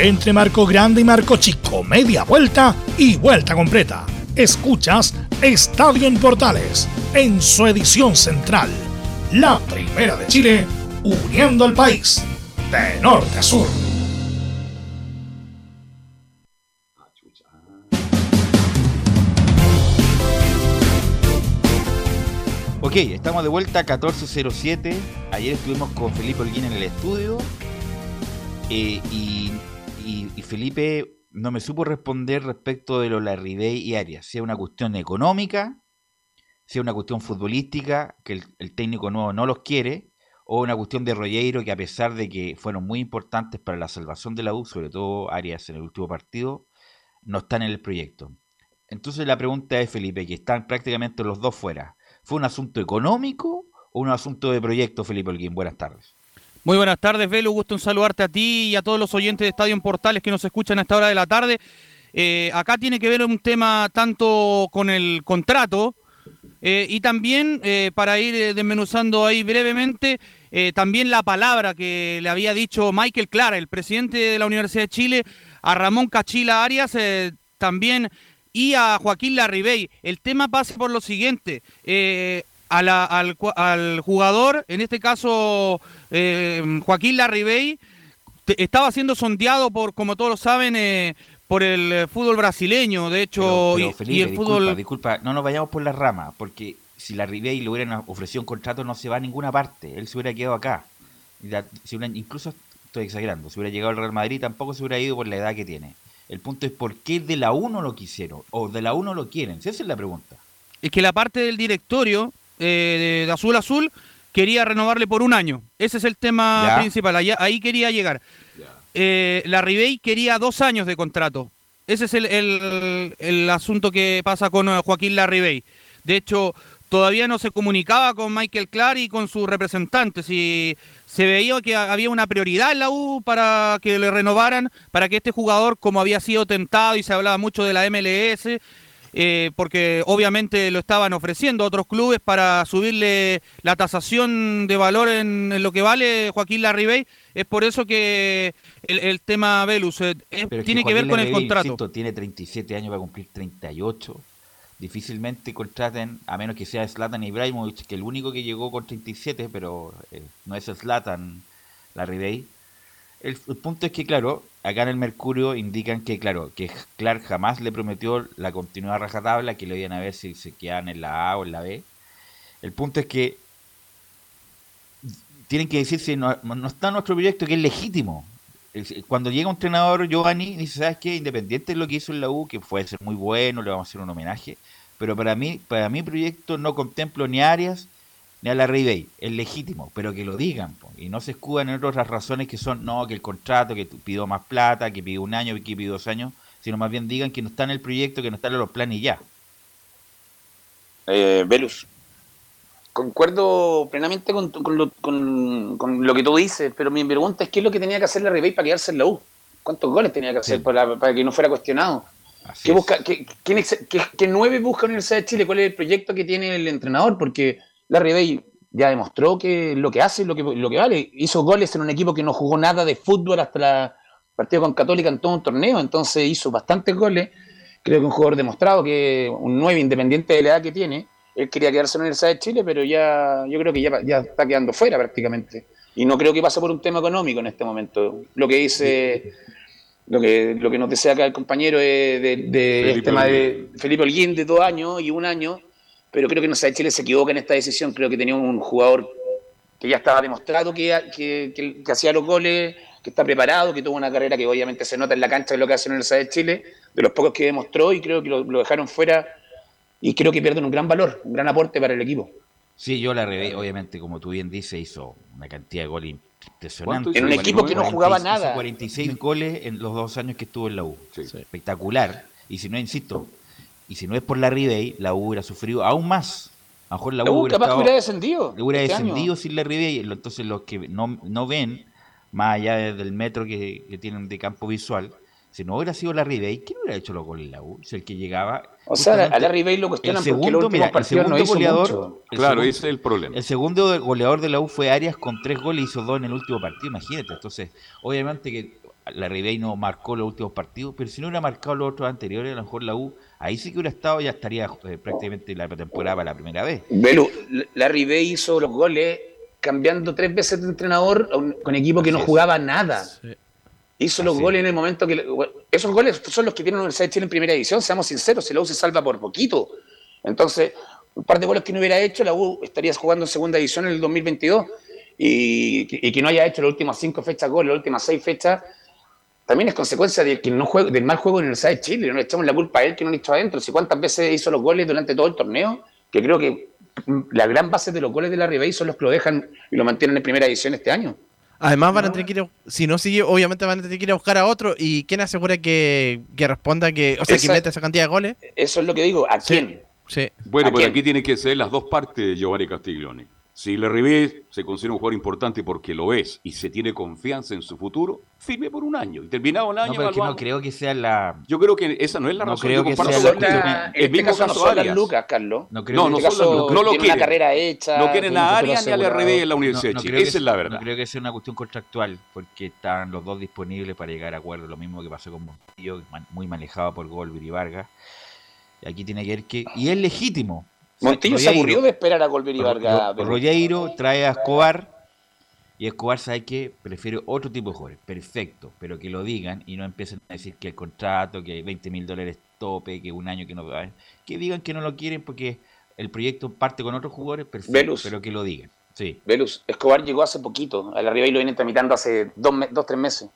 Entre Marco Grande y Marco Chico, media vuelta y vuelta completa. Escuchas Estadio en Portales en su edición central. La primera de Chile, uniendo al país de norte a sur. Ok, estamos de vuelta a 14.07. Ayer estuvimos con Felipe Holguín en el estudio. eh, y Felipe no me supo responder respecto de lo Larribey y Arias. Si es una cuestión económica, si es una cuestión futbolística, que el, técnico nuevo no los quiere, o una cuestión de Rollero, que a pesar de que fueron muy importantes para la salvación de la U, sobre todo Arias en el último partido, no están en el proyecto. Entonces la pregunta es, Felipe, que están prácticamente los dos fuera. ¿Fue un asunto económico o un asunto de proyecto, Felipe Holguín? Buenas tardes. Muy buenas tardes, Velo. Gusto en saludarte a ti y a todos los oyentes de Estadio en Portales que nos escuchan a esta hora de la tarde. Eh, acá tiene que ver un tema tanto con el contrato eh, y también, eh, para ir desmenuzando ahí brevemente, también la palabra que le había dicho Michael Clara, el presidente de la Universidad de Chile, a Ramón Cachila Arias, también y a Joaquín Larribey. El tema pasa por lo siguiente. al jugador, en este caso eh, Joaquín Larribey, estaba siendo sondeado por, como todos lo saben, eh, por el eh, fútbol brasileño. De hecho, Pero, pero, y- y, Felipe, el disculpa, fútbol... disculpa, no nos vayamos por las ramas, porque si la Ribey le hubieran ofrecido un contrato no se va a ninguna parte, él se hubiera quedado acá. La- si incluso estoy exagerando, si hubiera llegado al Real Madrid tampoco se hubiera ido por la edad que tiene. El punto es por qué de la 1 lo quisieron o de la 1 lo quieren. Si Esa es la pregunta. es que la parte del directorio eh, de, de Azul Azul quería renovarle por un año. Ese es el tema Ya. principal. Ahí quería llegar. Eh, la Ribey quería dos años de contrato. Ese es el, el- el asunto que pasa con Joaquín Larribey. De hecho, todavía no se comunicaba con Michael Clark y con sus representantes. Y se veía que había una prioridad en la U para que le renovaran, para que este jugador, como había sido tentado y se hablaba mucho de la MLS, eh, porque obviamente lo estaban ofreciendo otros clubes para subirle la tasación de valor en, en lo que vale Joaquín Larribey. Es por eso que el, el tema Velus eh, tiene que ver con el Larribey, contrato. insisto, tiene 37 años, va a cumplir 38. Difícilmente contraten, a menos que sea Zlatan Ibrahimovic, que el único que llegó con 37, pero eh, no es Zlatan, la Ribey. El, el punto es que, claro, acá en el Mercurio indican que, claro, que Clark jamás le prometió la continuidad rajatabla, que le iban a ver si se quedan en la A o en la B. El punto es que tienen que decir si no, está nuestro proyecto, que es legítimo. Cuando llega un entrenador, Giovanni, dice, ¿sabes qué? Independiente de lo que hizo en la U, que puede ser muy bueno, le vamos a hacer un homenaje, pero para mí, para mi proyecto no contemplo ni a Arias ni a la Ribey, es legítimo, pero que lo digan, po, y no se escudan en otras razones que son, no, que el contrato, que pidió más plata, que pidió un año, que pidió dos años, sino más bien digan que no está en el proyecto, que no está en los planes y ya. Eh, Velus, concuerdo plenamente con, con lo, con- con lo que tú dices, pero mi pregunta es qué es lo que tenía que hacer la Ribey para quedarse en la U. ¿Cuántos goles tenía que hacer para, para que no fuera cuestionado? ¿Qué, busca, qué, qué- qué nueve busca la Universidad de Chile? ¿Cuál es el proyecto que tiene el entrenador? Porque Larry Bay ya demostró que lo que hace, lo que, lo que vale. Hizo goles en un equipo que no jugó nada de fútbol hasta el partido con Católica en todo un torneo, entonces hizo bastantes goles. Creo que un jugador demostrado que un 9 independiente de la edad que tiene, él quería quedarse en la Universidad de Chile, pero ya yo creo que ya, ya está quedando fuera prácticamente. Y no creo que pase por un tema económico en este momento. Lo que dice, lo que, lo que nos desea acá el compañero es de, de el tema de Felipe Holguín de dos años y un año, pero creo que no sé, Chile se equivoca en esta decisión. Creo que tenía un jugador que ya estaba demostrado que, que, que, que hacía los goles, que está preparado, que tuvo una carrera que obviamente se nota en la cancha de lo que hace en el Universidad de Chile, de los pocos que demostró y creo que lo, lo dejaron fuera y creo que pierden un gran valor, un gran aporte para el equipo. Sí, yo la revé, obviamente, como tú bien dices, hizo una cantidad de goles impresionante. En un equipo que no jugaba nada. Hizo 46 goles en los dos años que estuvo en la U. Sí. Espectacular. Y si no, insisto, y si no es por la Ribey, la U hubiera sufrido aún más. A lo mejor la, La U U hubiera, capaz estado- hubiera descendido hubiera este descendido año. sin la Ribey. Entonces, los que no, no ven, más allá del metro que, que tienen de campo visual, si no hubiera sido la Ribey, ¿quién hubiera hecho los goles en la U? Si el que llegaba. O sea, a Larry Bay lo cuestionan el porque segundo, últimos mira, el no segundo hizo goleador. mucho. el Claro, segundo- ese es el problema. el segundo goleador de la U fue Arias con tres goles, hizo dos en el último partido, imagínate. Entonces, obviamente que la Ribey no marcó los últimos partidos, pero si no hubiera marcado los otros anteriores, a lo mejor la U, ahí sí que hubiera estado, ya estaría eh, prácticamente la temporada para la primera vez. Belu, Larry Bay hizo los goles cambiando tres veces de entrenador con equipo que no jugaba nada. Hizo los goles en el momento que... Esos goles son los que tiene la Universidad de Chile en primera edición, seamos sinceros, si la U se salva por poquito. Entonces, un par de goles que no hubiera hecho, la U estaría jugando en segunda edición en el 2022 y, y que no haya hecho las últimas cinco fechas goles, las últimas seis fechas, también es consecuencia de que no juega, del mal juego en la Universidad de Chile. No le echamos la culpa a él que no le echó adentro. Si cuántas veces hizo los goles durante todo el torneo, que creo que la gran base de los goles de la Ribey son los que lo dejan y lo mantienen en primera edición este año. Además van a tener que ir, a- si no sigue, obviamente van a tener que ir a buscar a otro. ¿Y quién asegura que, que responda que, o sea, que Esa- meta esa cantidad de goles? Eso es lo que digo. ¿A quién? Sí. Bueno, ¿A pero quién? aquí tienen que ser las dos partes, Giovanni Castiglione. Si le Ribé se considera un jugador importante porque lo es y se tiene confianza en su futuro, firme por un año. Y terminado el año, No, pero es que no evaluamos. creo que sea la. Yo creo que esa no es la No razón. creo que sea la- la- el este mismo caso no caso son las lucas, Carlos. No creo No, que no este son lucas, no lo tiene una quieren. carrera hecha. No quieren a un Arias ni a. Ribé en la No, Universidad no de Chile. creo que Esa es sea- la verdad. No creo que sea una cuestión contractual, porque están los dos disponibles para llegar a acuerdo. Lo mismo que pasó con Montillo, muy manejado por Golbir y Vargas. Y aquí tiene que ver que. Y es legítimo. Montillo se aburrió de esperar a Golver y Ro- Vargas. Rogueiro trae a Escobar. Y Escobar sabe que prefiere otro tipo de jugadores. Perfecto. Pero que lo digan y no empiecen a decir que el contrato, que 20 mil dólares tope, que un año que no. Que digan que no lo quieren porque el proyecto parte con otros jugadores. Perfecto. Velus. Pero que lo digan. Sí. Velus, Escobar llegó hace poquito. A la Ribey lo vienen tramitando hace dos, dos tres meses.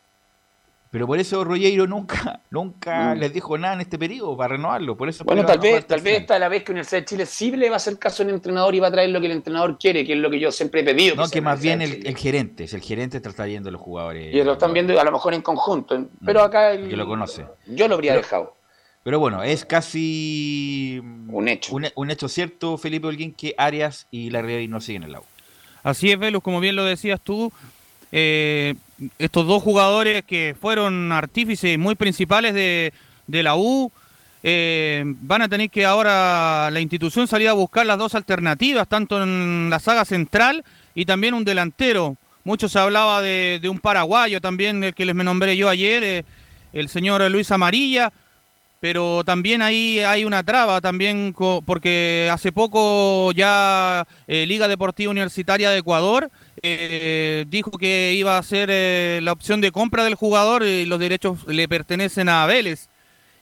Pero por eso Rogueiro nunca, nunca Mm. les dijo nada en este periodo para renovarlo. Por eso Bueno, tal vez, tal vez final. esta es la vez que Universidad de Chile sí le va a hacer caso al entrenador y va a traer lo que el entrenador quiere, que es lo que yo siempre he pedido. No, que más bien el, el gerente, es el gerente está trayendo a los jugadores. Y lo están viendo a lo mejor en conjunto. Pero acá el- Mm. Que lo conoce. yo lo habría Pero- dejado. Pero bueno, es casi Un hecho. un, un hecho cierto, Felipe Holguín, que Arias y la Ribey no siguen el agua. Así es, Velus, como bien lo decías tú, eh, estos dos jugadores que fueron artífices muy principales de, de la U, eh, van a tener que ahora la institución salir a buscar las dos alternativas, tanto en la saga central y también un delantero. Mucho se hablaba de, un paraguayo también, el que les me nombré yo ayer, eh, el señor Luis Amarilla, pero también ahí hay una traba también porque hace poco ya eh, Liga Deportiva Universitaria de Ecuador eh, dijo que iba a ser eh, la opción de compra del jugador y los derechos le pertenecen a Vélez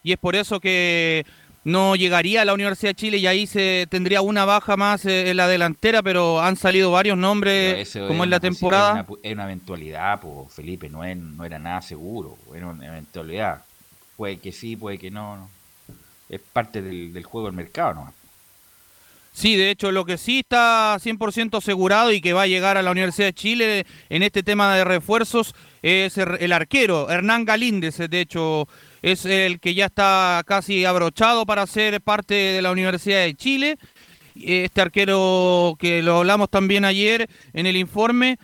y es por eso que no llegaría a la Universidad de Chile y ahí se tendría una baja más eh, en la delantera, pero han salido varios nombres como en la temporada. Es una, eventualidad, pues, Felipe, no, es- no era nada seguro, era una eventualidad. Puede que sí, puede que no. no. Es parte del, del juego del mercado, ¿no? Sí, de hecho, lo que sí está 100% asegurado y que va a llegar a la Universidad de Chile en este tema de refuerzos es el arquero, Hernán Galíndez, de hecho, es el que ya está casi abrochado para ser parte de la Universidad de Chile. Este arquero que lo hablamos también ayer en el informe.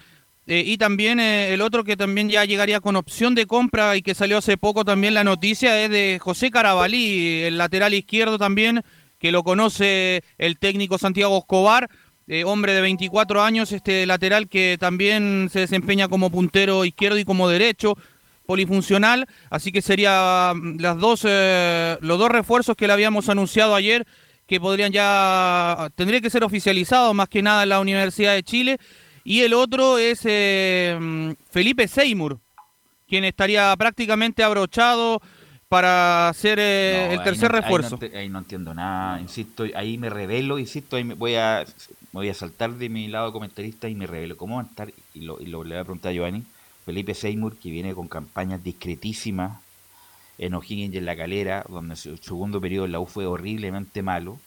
eh, y también eh, el otro que también ya llegaría con opción de compra y que salió hace poco también la noticia es de José Carabalí, el lateral izquierdo también, que lo conoce el técnico Santiago Escobar, eh, hombre de 24 años, este lateral que también se desempeña como puntero izquierdo y como derecho, polifuncional, así que serían las dos, eh, los dos refuerzos que le habíamos anunciado ayer, que podrían ya, tendría que ser oficializados más que nada en la Universidad de Chile, y el otro es eh, Felipe Seymour, quien estaría prácticamente abrochado para ser eh, No, el tercer no- ahí no refuerzo. Ahí no, entiendo nada, insisto, ahí me revelo, insisto, ahí me voy a, me voy a saltar de mi lado comentarista y me revelo. ¿Cómo van a estar? Y lo, y lo le voy a preguntar a Giovanni. Felipe Seymour, que viene con campañas discretísimas en O'Higgins y en La Calera, donde su segundo periodo en la U fue horriblemente malo.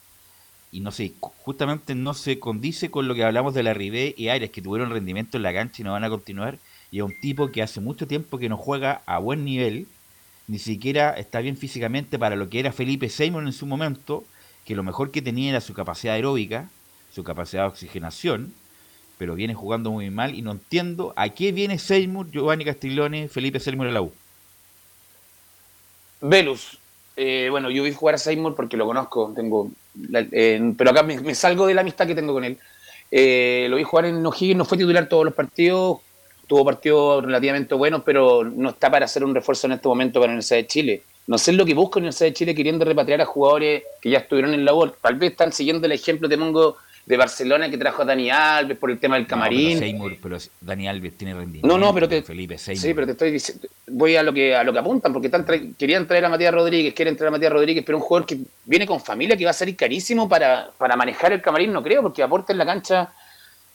Y no sé, justamente no se condice con lo que hablamos de la Ribé y Aires, que tuvieron rendimiento en la cancha y no van a continuar. Y a un tipo que hace mucho tiempo que no juega a buen nivel, ni siquiera está bien físicamente para lo que era Felipe Seymour en su momento, que lo mejor que tenía era su capacidad aeróbica, su capacidad de oxigenación, pero viene jugando muy mal y no entiendo a qué viene Seymour, Giovanni Castiglione, Felipe Seymour en la U. Velus. Eh, bueno, yo vi jugar a Seymour porque lo conozco, tengo, eh, pero acá me, me salgo de la amistad que tengo con él. Eh, lo vi jugar en O'Higgins, no fue titular todos los partidos, tuvo partidos relativamente buenos, pero no está para hacer un refuerzo en este momento para la Universidad de Chile. No sé lo que busca la Universidad de Chile queriendo repatriar a jugadores que ya estuvieron en la U. Tal vez están siguiendo el ejemplo, te pongo, de Barcelona que trajo a Dani Alves por el tema del No, camarín. pero Seymour, pero Dani Alves tiene rendimiento. No, no, pero te, Felipe Seymour. Sí, pero te estoy diciendo, voy a lo que a lo que apuntan, porque están tra- querían traer a Matías Rodríguez, quieren traer a Matías Rodríguez, pero un jugador que viene con familia que va a salir carísimo para, para manejar el camarín, no creo, porque aporte en la cancha,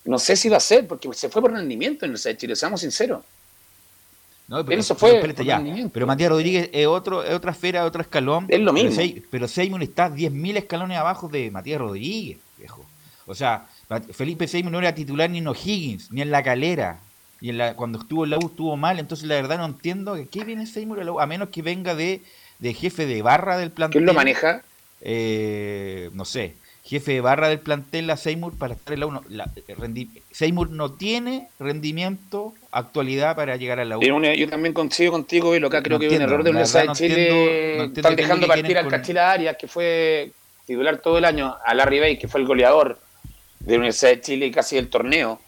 no sé si va a ser, porque se fue por rendimiento en el de Chile, seamos sinceros. No, pero, Eso pero fue ya. rendimiento. Pero Matías Rodríguez es, otro, es otra esfera, otro escalón. Es lo Pero mismo. Sey- Pero Seymour está 10.000 escalones abajo de Matías Rodríguez, viejo. O sea, Felipe Seymour no era titular ni en O'Higgins, ni en La Calera. Y en la, cuando estuvo en la U estuvo mal. Entonces, la verdad, no entiendo a qué viene Seymour a la U, a menos que venga de, de jefe de barra del plantel. ¿Quién lo maneja? Eh, no sé. Jefe de barra del plantel a Seymour para estar en la U. no, la- rendi- Seymour no tiene rendimiento, actualidad para llegar a la U. Y una- yo también coincido contigo, y lo acá creo No que es un error de Universidad de Chile. entiendo- no entiendo Están dejando que partir al con- Cachila Arias, que fue titular todo el año, a Larry Bay, que fue el goleador de la Universidad de Chile y casi del torneo.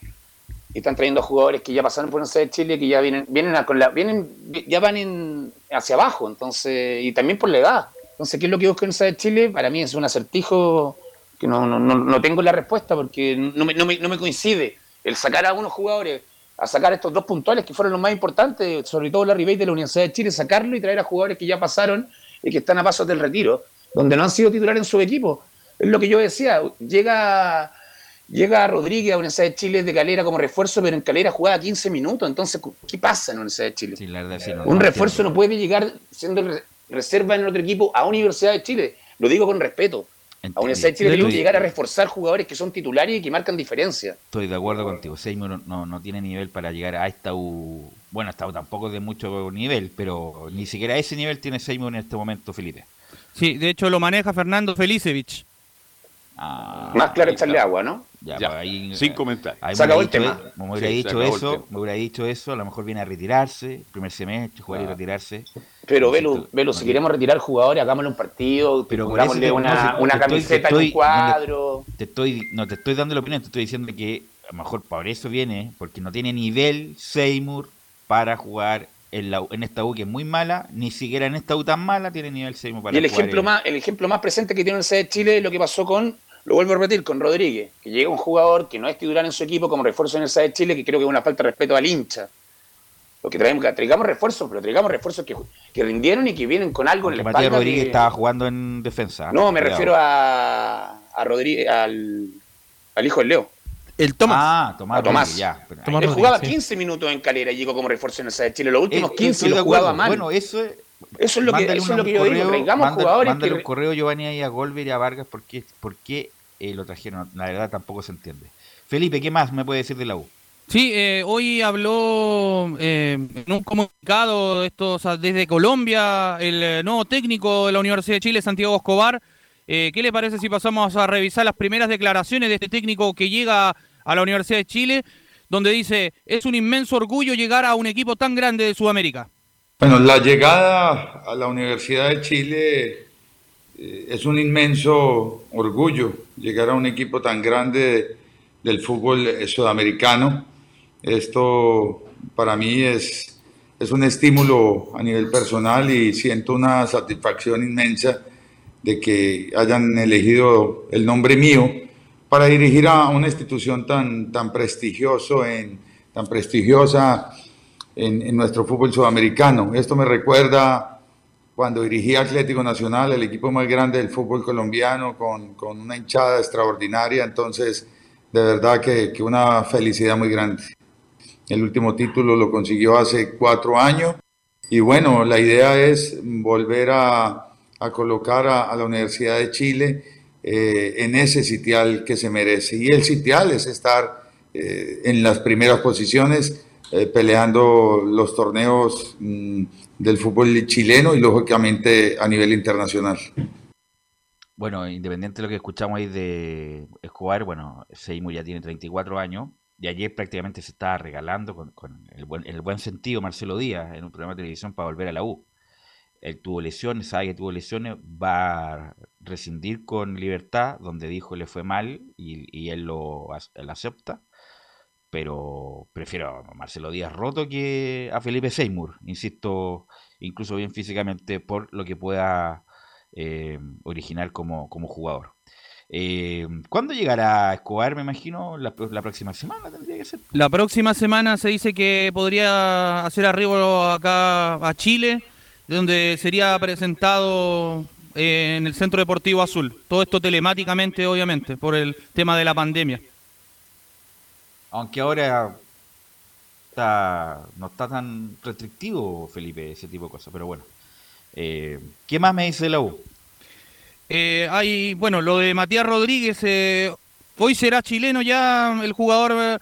Y están trayendo jugadores que ya pasaron por Universidad de Chile, que ya vienen, vienen a- con la, vienen, ya van en- hacia abajo, entonces, y también por la edad. Entonces, ¿qué es lo que busca Universidad de Chile? Para mí es un acertijo que no, no, no, tengo la respuesta porque no me, no, me, no me coincide el sacar a unos jugadores, a sacar estos dos puntuales que fueron los más importantes, sobre todo la Bay de la Universidad de Chile, sacarlo y traer a jugadores que ya pasaron y que están a pasos del retiro, donde no han sido titulares en su equipo. Es lo que yo decía, llega, llega Rodríguez a la Universidad de Chile de Calera como refuerzo, pero en Calera jugaba 15 minutos, entonces, ¿qué pasa en la Universidad de Chile? Sí, la verdad, sí, no- Un refuerzo no puede llegar siendo re- reserva en otro equipo a Universidad de Chile. Lo digo con respeto. A Universidad de Chile tiene que llegar a reforzar jugadores que son titulares y que marcan diferencia. Estoy de acuerdo contigo. Seymour no- no, tiene nivel para llegar a esta U. Bueno, esta U tampoco de mucho nivel, pero ni siquiera a ese nivel tiene Seymour en este momento, Felipe. Sí, de hecho lo maneja Fernando Felicevich. Ah, Más claro ahí echarle está. agua, ¿no? Ya, Ya, pues ahí, sin ahí Se me acabó hubiera el dicho, tema. e- me hubiera Sí, dicho el eso, tema. me hubiera dicho eso, a lo mejor viene a retirarse, primer semestre, jugar y retirarse. Pero, No, Velu, no, Velu, no, si no. queremos retirar jugadores, hagámosle un partido, Pero pongámosle una, no, si- una te estoy- camiseta en un estoy- cuadro. Te estoy, no te estoy dando la opinión, te estoy diciendo que a lo mejor por eso viene, porque no tiene nivel Seymour para jugar en, la, en esta U que es muy mala, ni siquiera en esta U tan mala tiene nivel Seymour para Y el jugar ejemplo, más, el ejemplo más presente que tiene la Universidad de Chile es lo que pasó con, lo vuelvo a repetir, con Rodríguez, que llega un jugador que no es titular en su equipo como refuerzo la Universidad de Chile, que creo que es una falta de respeto al hincha. Lo que traemos, traigamos refuerzos, pero traigamos refuerzos que, que rindieron y que vienen con algo en Porque la Matías espalda. Rodríguez que- estaba jugando en defensa. No, me Cuidado. refiero a, a Rodríguez, al, al hijo del Leo. El Tomás. Ah, Tomás. A Tomás. Ya. Tomás Él jugaba sí. 15 minutos en calera y llegó como refuerzo en Universidad de Chile. Los últimos Eh, 15 estoy los de jugaba mal. Bueno, eso es. eso es lo que, eso es lo que yo digo. Traigamos mándale- jugadores mándale que, un correo Giovanni ahí a Golver y a Vargas porque, porque eh, lo trajeron. La verdad tampoco se entiende. Felipe, ¿qué más me puede decir de la U? Sí, eh, hoy habló eh, en un comunicado esto, o sea, desde Colombia el eh, nuevo técnico de la Universidad de Chile, Santiago Escobar. Eh, ¿Qué le parece si pasamos a revisar las primeras declaraciones de este técnico que llega a la Universidad de Chile, donde dice, es un inmenso orgullo llegar a un equipo tan grande de Sudamérica? Bueno, la llegada a la Universidad de Chile eh, es un inmenso orgullo llegar a un equipo tan grande de, del fútbol sudamericano. Esto para mí es, es un estímulo a nivel personal y siento una satisfacción inmensa de que hayan elegido el nombre mío para dirigir a una institución tan, tan, prestigioso en, tan prestigiosa en, en nuestro fútbol sudamericano. Esto me recuerda cuando dirigí Atlético Nacional, el equipo más grande del fútbol colombiano, con, con una hinchada extraordinaria. Entonces, de verdad que, que, una felicidad muy grande. El último título lo consiguió hace cuatro años y bueno, la idea es volver a, a colocar a, a, la Universidad de Chile eh, en ese sitial que se merece. Y el sitial es estar eh, en las primeras posiciones, eh, peleando los torneos mmm, del fútbol chileno y lógicamente a nivel internacional. Bueno, independiente de lo que escuchamos ahí de Escobar, bueno, Seymour ya tiene 34 años y ayer prácticamente se estaba regalando con, el, buen, el, buen, sentido Marcelo Díaz en un programa de televisión para volver a la U. Él tuvo lesiones, sabe que tuvo lesiones, va a rescindir con libertad, donde dijo le fue mal y, él lo acepta pero prefiero a Marcelo Díaz roto que a Felipe Seymour, insisto, incluso bien físicamente por lo que pueda eh, originar como, como jugador. Eh, ¿Cuándo llegará Escobar? Me imagino la, la, próxima semana tendría que ser. La próxima semana se dice que podría hacer arribo acá a Chile, donde sería presentado eh, en el Centro Deportivo Azul. Todo esto telemáticamente, obviamente, por el tema de la pandemia. Aunque ahora está, no está tan restrictivo, Felipe, ese tipo de cosas. Pero bueno. Eh, ¿Qué más me dice la U? Eh, hay, bueno, lo de Matías Rodríguez. Eh, hoy será chileno ya el jugador.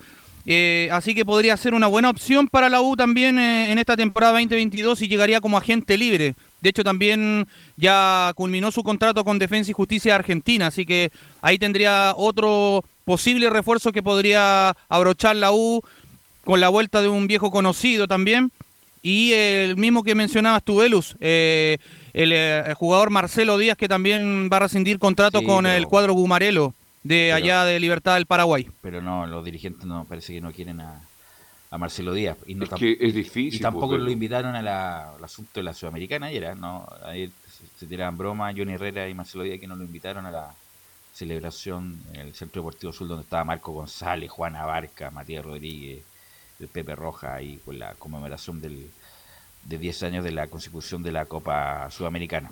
Así que podría ser una buena opción para la U también en esta temporada 2022 y llegaría como agente libre. De hecho, también ya culminó su contrato con Defensa y Justicia Argentina, así que ahí tendría otro posible refuerzo que podría abrochar la U con la vuelta de un viejo conocido también. Y el mismo que mencionabas tú, Velus, eh, el, el, jugador Marcelo Díaz, que también va a rescindir contrato sí, con pero, el cuadro Gumarelo de pero, allá de Libertad del Paraguay. Pero no, los dirigentes no parece que no quieren a, a Marcelo Díaz. Y no es que es difícil. Y tampoco pues, lo invitaron a la, al asunto de la Sudamericana ayer, ¿no? Ahí se, se tiraban broma Johnny Herrera y Marcelo Díaz que no lo invitaron a la celebración en el Centro Deportivo Sur donde estaba Marco González, Juana Barca, Matías Rodríguez, el Pepe Roja y con la conmemoración del, de 10 años de la consecución de la Copa Sudamericana.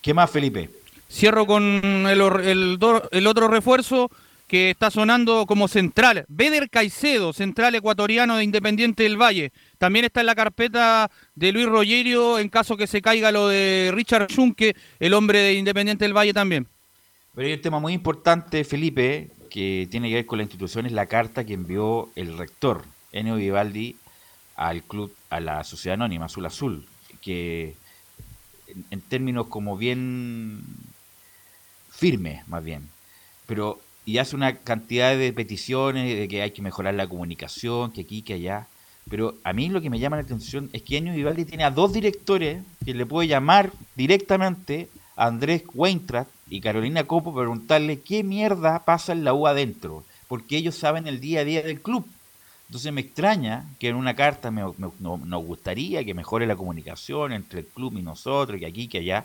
¿Qué más, Felipe? Cierro con el, el, el otro refuerzo que está sonando como central. Beder Caicedo, central ecuatoriano de Independiente del Valle. También está en la carpeta de Luis Rogerio en caso que se caiga lo de Richard Schunke, el hombre de Independiente del Valle también. Pero hay un tema muy importante, Felipe, que tiene que ver con la institución, es la carta que envió el rector, Enio Vivaldi, al club, a la sociedad anónima, Azul Azul, que en, términos como bien firme, más bien, pero y hace una cantidad de peticiones de que hay que mejorar la comunicación, que aquí, que allá. Pero a mí lo que me llama la atención es que Enio Vivaldi tiene a dos directores que le puede llamar directamente a Andrés Weintracht y Carolina Copo preguntarle qué mierda pasa en la U adentro, porque ellos saben el día a día del club. Entonces me extraña que en una carta me, me, no, nos gustaría que mejore la comunicación entre el club y nosotros, que aquí, que allá,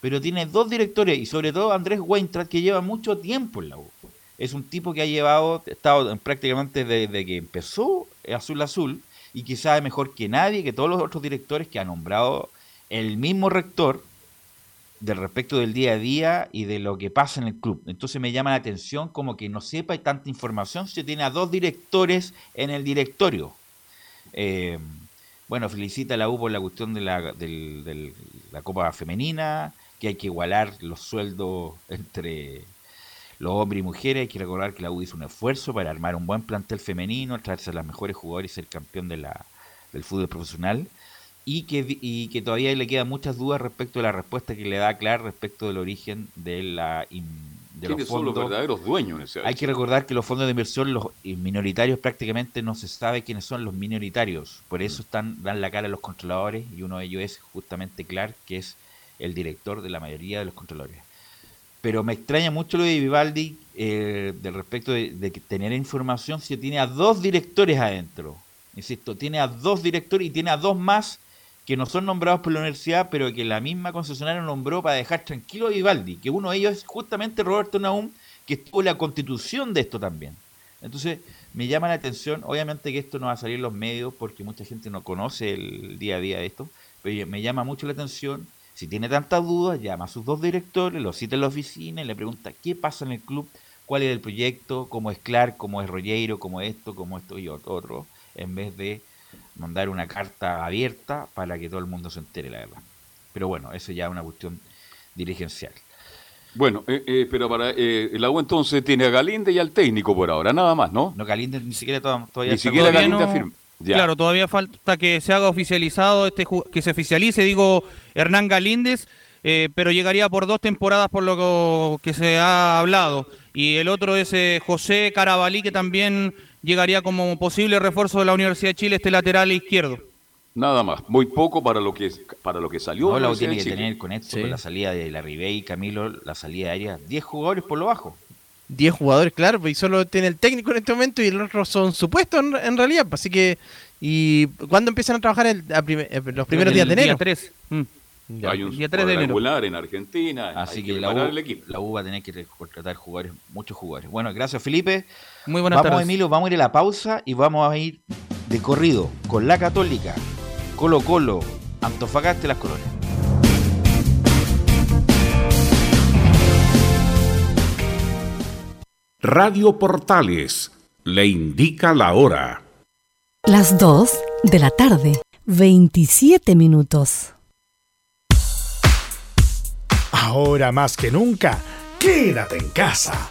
pero tiene dos directores y sobre todo Andrés Weintracht que lleva mucho tiempo en la U. Es un tipo que ha llevado, estado prácticamente desde que empezó Azul Azul y que sabe mejor que nadie, que todos los otros directores que ha nombrado el mismo rector del respecto del día a día y de lo que pasa en el club. Entonces me llama la atención como que no sepa tanta información si tiene a dos directores en el directorio. Eh, bueno, felicita a la U por la cuestión de la, la Copa Femenina, que hay que igualar los sueldos entre los hombres y mujeres. Hay que recordar que la U hizo un esfuerzo para armar un buen plantel femenino, traerse a las mejores jugadores y ser campeón de la, del fútbol profesional. Y que, y que todavía le quedan muchas dudas respecto de la respuesta que le da Clar respecto del origen de la de los fondos. Son los verdaderos dueños? Hay que recordar que los fondos de inversión, los minoritarios, prácticamente no se sabe quiénes son los minoritarios. Por eso están dan la cara a los controladores y uno de ellos es justamente Clark, que es el director de la mayoría de los controladores. Pero me extraña mucho lo de Vivaldi eh, del respecto de, de tener información si tiene a dos directores adentro. Insisto, tiene a dos directores y tiene a dos más que no son nombrados por la universidad, pero que la misma concesionaria nombró para dejar tranquilo a Vivaldi, que uno de ellos es justamente Roberto Naum, que estuvo en la constitución de esto también. Entonces, me llama la atención, obviamente que esto no va a salir en los medios porque mucha gente no conoce el día a día de esto, pero me llama mucho la atención, si tiene tantas dudas, llama a sus dos directores, los cita en la oficina y le pregunta qué pasa en el club, cuál es el proyecto, cómo es Clark, cómo es Rollero, cómo esto, cómo esto y otro, en vez de mandar una carta abierta para que todo el mundo se entere, la verdad. Pero bueno, eso ya es una cuestión dirigencial. Bueno, eh, eh, pero para eh, el agua entonces tiene a Galinde y al técnico por ahora, nada más, ¿no? No, Galinde ni siquiera to- todavía Ni está- siquiera Todavía Galinde no- afirma. Ya. Claro, todavía falta que se haga oficializado, este ju- que se oficialice, digo, Hernán Galíndez, eh, pero llegaría por dos temporadas por lo que se ha hablado. Y el otro es eh, José Carabalí, que también llegaría como posible refuerzo de la Universidad de Chile, este lateral izquierdo. Nada más, muy poco para lo que para lo que salió. No, de la tiene de que Chile. tener con esto, Sí. con la salida de la Ribey, Camilo, la salida aérea, 10 jugadores por lo bajo. 10 jugadores, claro, y solo tiene el técnico en este momento y los otros son supuestos en, en realidad. pues, Así que, ¿y cuándo empiezan a trabajar el, a eh, los primeros días de El enero? Día 3. Mm. Ya. Hay un Día 3 de enero. cuadrangular en Argentina. Así hay que la U, el equipo. la U va a tener que contratar jugadores, muchos jugadores. Bueno, gracias Felipe. Muy buenas vamos tardes. Emilio, vamos a ir a la pausa y vamos a ir de corrido con la Católica, Colo Colo, Antofagasta y las Colonias. Radio Portales le indica la hora. Las 2 de la tarde, 27 minutos. Ahora más que nunca, quédate en casa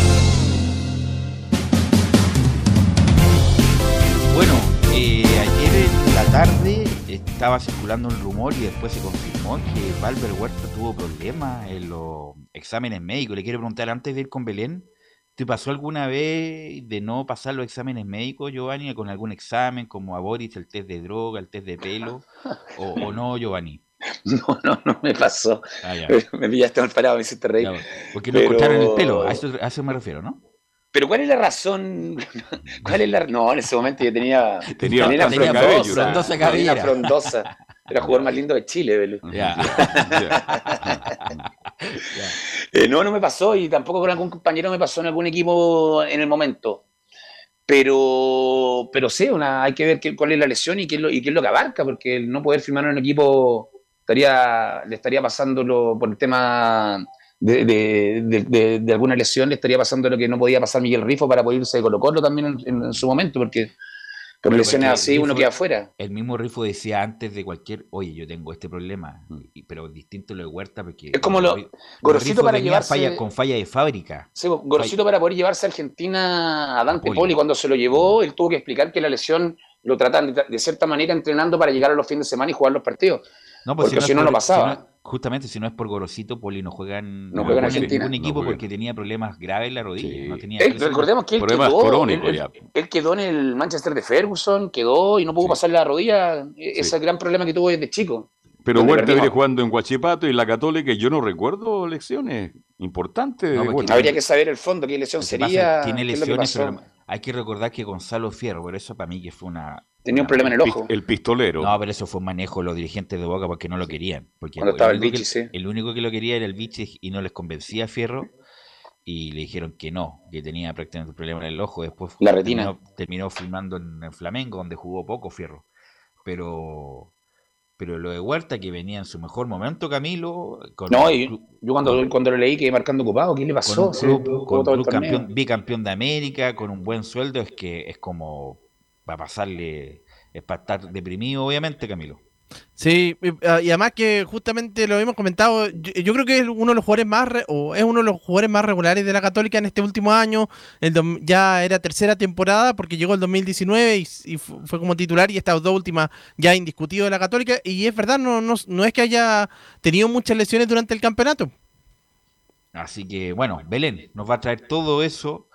Estaba circulando un rumor y después se confirmó que Valver Huerta tuvo problemas en los exámenes médicos. Le quiero preguntar antes de ir con Belén, ¿te pasó alguna vez de no pasar los exámenes médicos, Giovanni, con algún examen como a Boris, el test de droga, el test de pelo? ¿O, o no, Giovanni? No, no, no me pasó. Ah. Me pillaste mal parado, me hiciste reír. Ya, porque no Pero- encontraron el pelo, a eso, a eso me refiero, ¿no? Pero ¿cuál es la razón? ¿Cuál es la No, en ese momento yo tenía Tenía frondosa, cabello, frondosa tenía frondosa. Era el jugador más lindo de Chile, Belu. Ya. Eh, no, no me pasó y tampoco con algún compañero me pasó en algún equipo en el momento. Pero, pero sí, una, hay que ver qué- cuál es la lesión y qué es, lo, y qué es lo que abarca, porque el no poder firmar en un equipo estaría, le estaría pasándolo por el tema de, de- de- alguna lesión, le estaría pasando lo que no podía pasar Miguel Rifo para poder irse de Colo Colo también en, en- en su momento, porque con lesiones así uno queda afuera. El mismo Rifo decía antes de cualquier, oye, yo tengo este problema, y- pero distinto lo de Huerta porque... Es como lo- Gorosito para llevarse- falla- con falla de fábrica. Sí, Gorosito para poder llevarse a Argentina a Dante Poli. Poli, cuando se lo llevó, él tuvo que explicar que la lesión lo tratan de, de cierta manera entrenando para llegar a los fines de semana y jugar los partidos. No, pues porque si no, no por- pasaba. si no- justamente si no es por Gorosito, Poli no juega en, No juega en ningún- Argentina. ningún equipo No porque tenía problemas graves en la rodilla. No tenía Él- recordemos que él Problemas quedó, crónicos él- ya. él quedó en el Manchester de Ferguson, quedó y no pudo pasar la rodilla. E- Ese gran problema que tuvo desde chico. Pero Huerta viene jugando en Guachipato y la Católica, y yo no recuerdo lecciones importantes No, Huerta. Habría que saber el fondo, qué lesión pasa sería. tiene lesiones, pero hay que recordar que Gonzalo Fierro, pero eso para mí que fue una... Tenía un problema en el ojo. El pistolero. No, pero eso fue un manejo de los dirigentes de Boca porque no lo querían. Porque Cuando estaba el único Vichy, que, sí. el único que lo quería era el Vichy y no les convencía a Fierro. Y le dijeron que no, que tenía prácticamente un problema en el ojo. Después La retina. Terminó, terminó filmando en, en Flamengo, donde jugó poco Fierro. Pero pero lo de Huerta, que venía en su mejor momento, Camilo. Con No, y club- yo cuando, cuando lo leí que marcando ocupado, ¿qué le con pasó? un club, con un el club torneo. campeón, bicampeón de América, con un buen sueldo, es que es como para pasarle, es para estar deprimido, obviamente, Camilo. Sí, y ah, además que justamente lo hemos comentado, yo, yo creo que es uno de los jugadores más re- o es uno de los jugadores más regulares de la Católica en este último año. El ya era tercera temporada porque llegó el 2019 y, y fu- fue como titular y estas dos últimas ya indiscutido de la Católica y es verdad, no, no, no es que haya tenido muchas lesiones durante el campeonato. Así que, bueno, Belén nos va a traer todo eso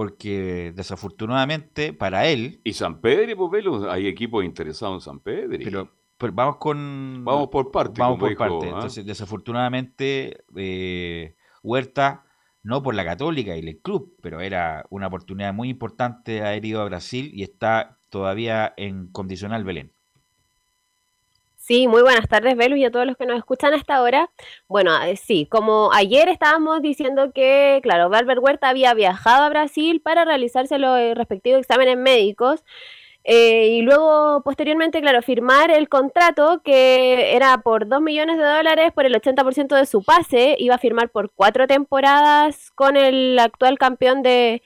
porque desafortunadamente para él... Y San Pedro, pues Velo, hay equipos interesados en San Pedro. Pero, pero vamos con... Vamos por partes, Vamos por dijo, parte. ¿ah? Entonces, desafortunadamente, eh, Huerta, no por la Católica y el club, pero era una oportunidad muy importante haber ido a Brasil y está todavía en condicional Belén. Sí, muy buenas tardes, Belu, y a todos los que nos escuchan hasta ahora. Bueno, eh, sí, como ayer estábamos diciendo que, claro, Valver Huerta había viajado a Brasil para realizarse los eh, respectivos exámenes médicos eh, y luego, posteriormente, claro, firmar el contrato que era por 2 millones de dólares por el 80% de su pase, iba a firmar por cuatro temporadas con el actual campeón de,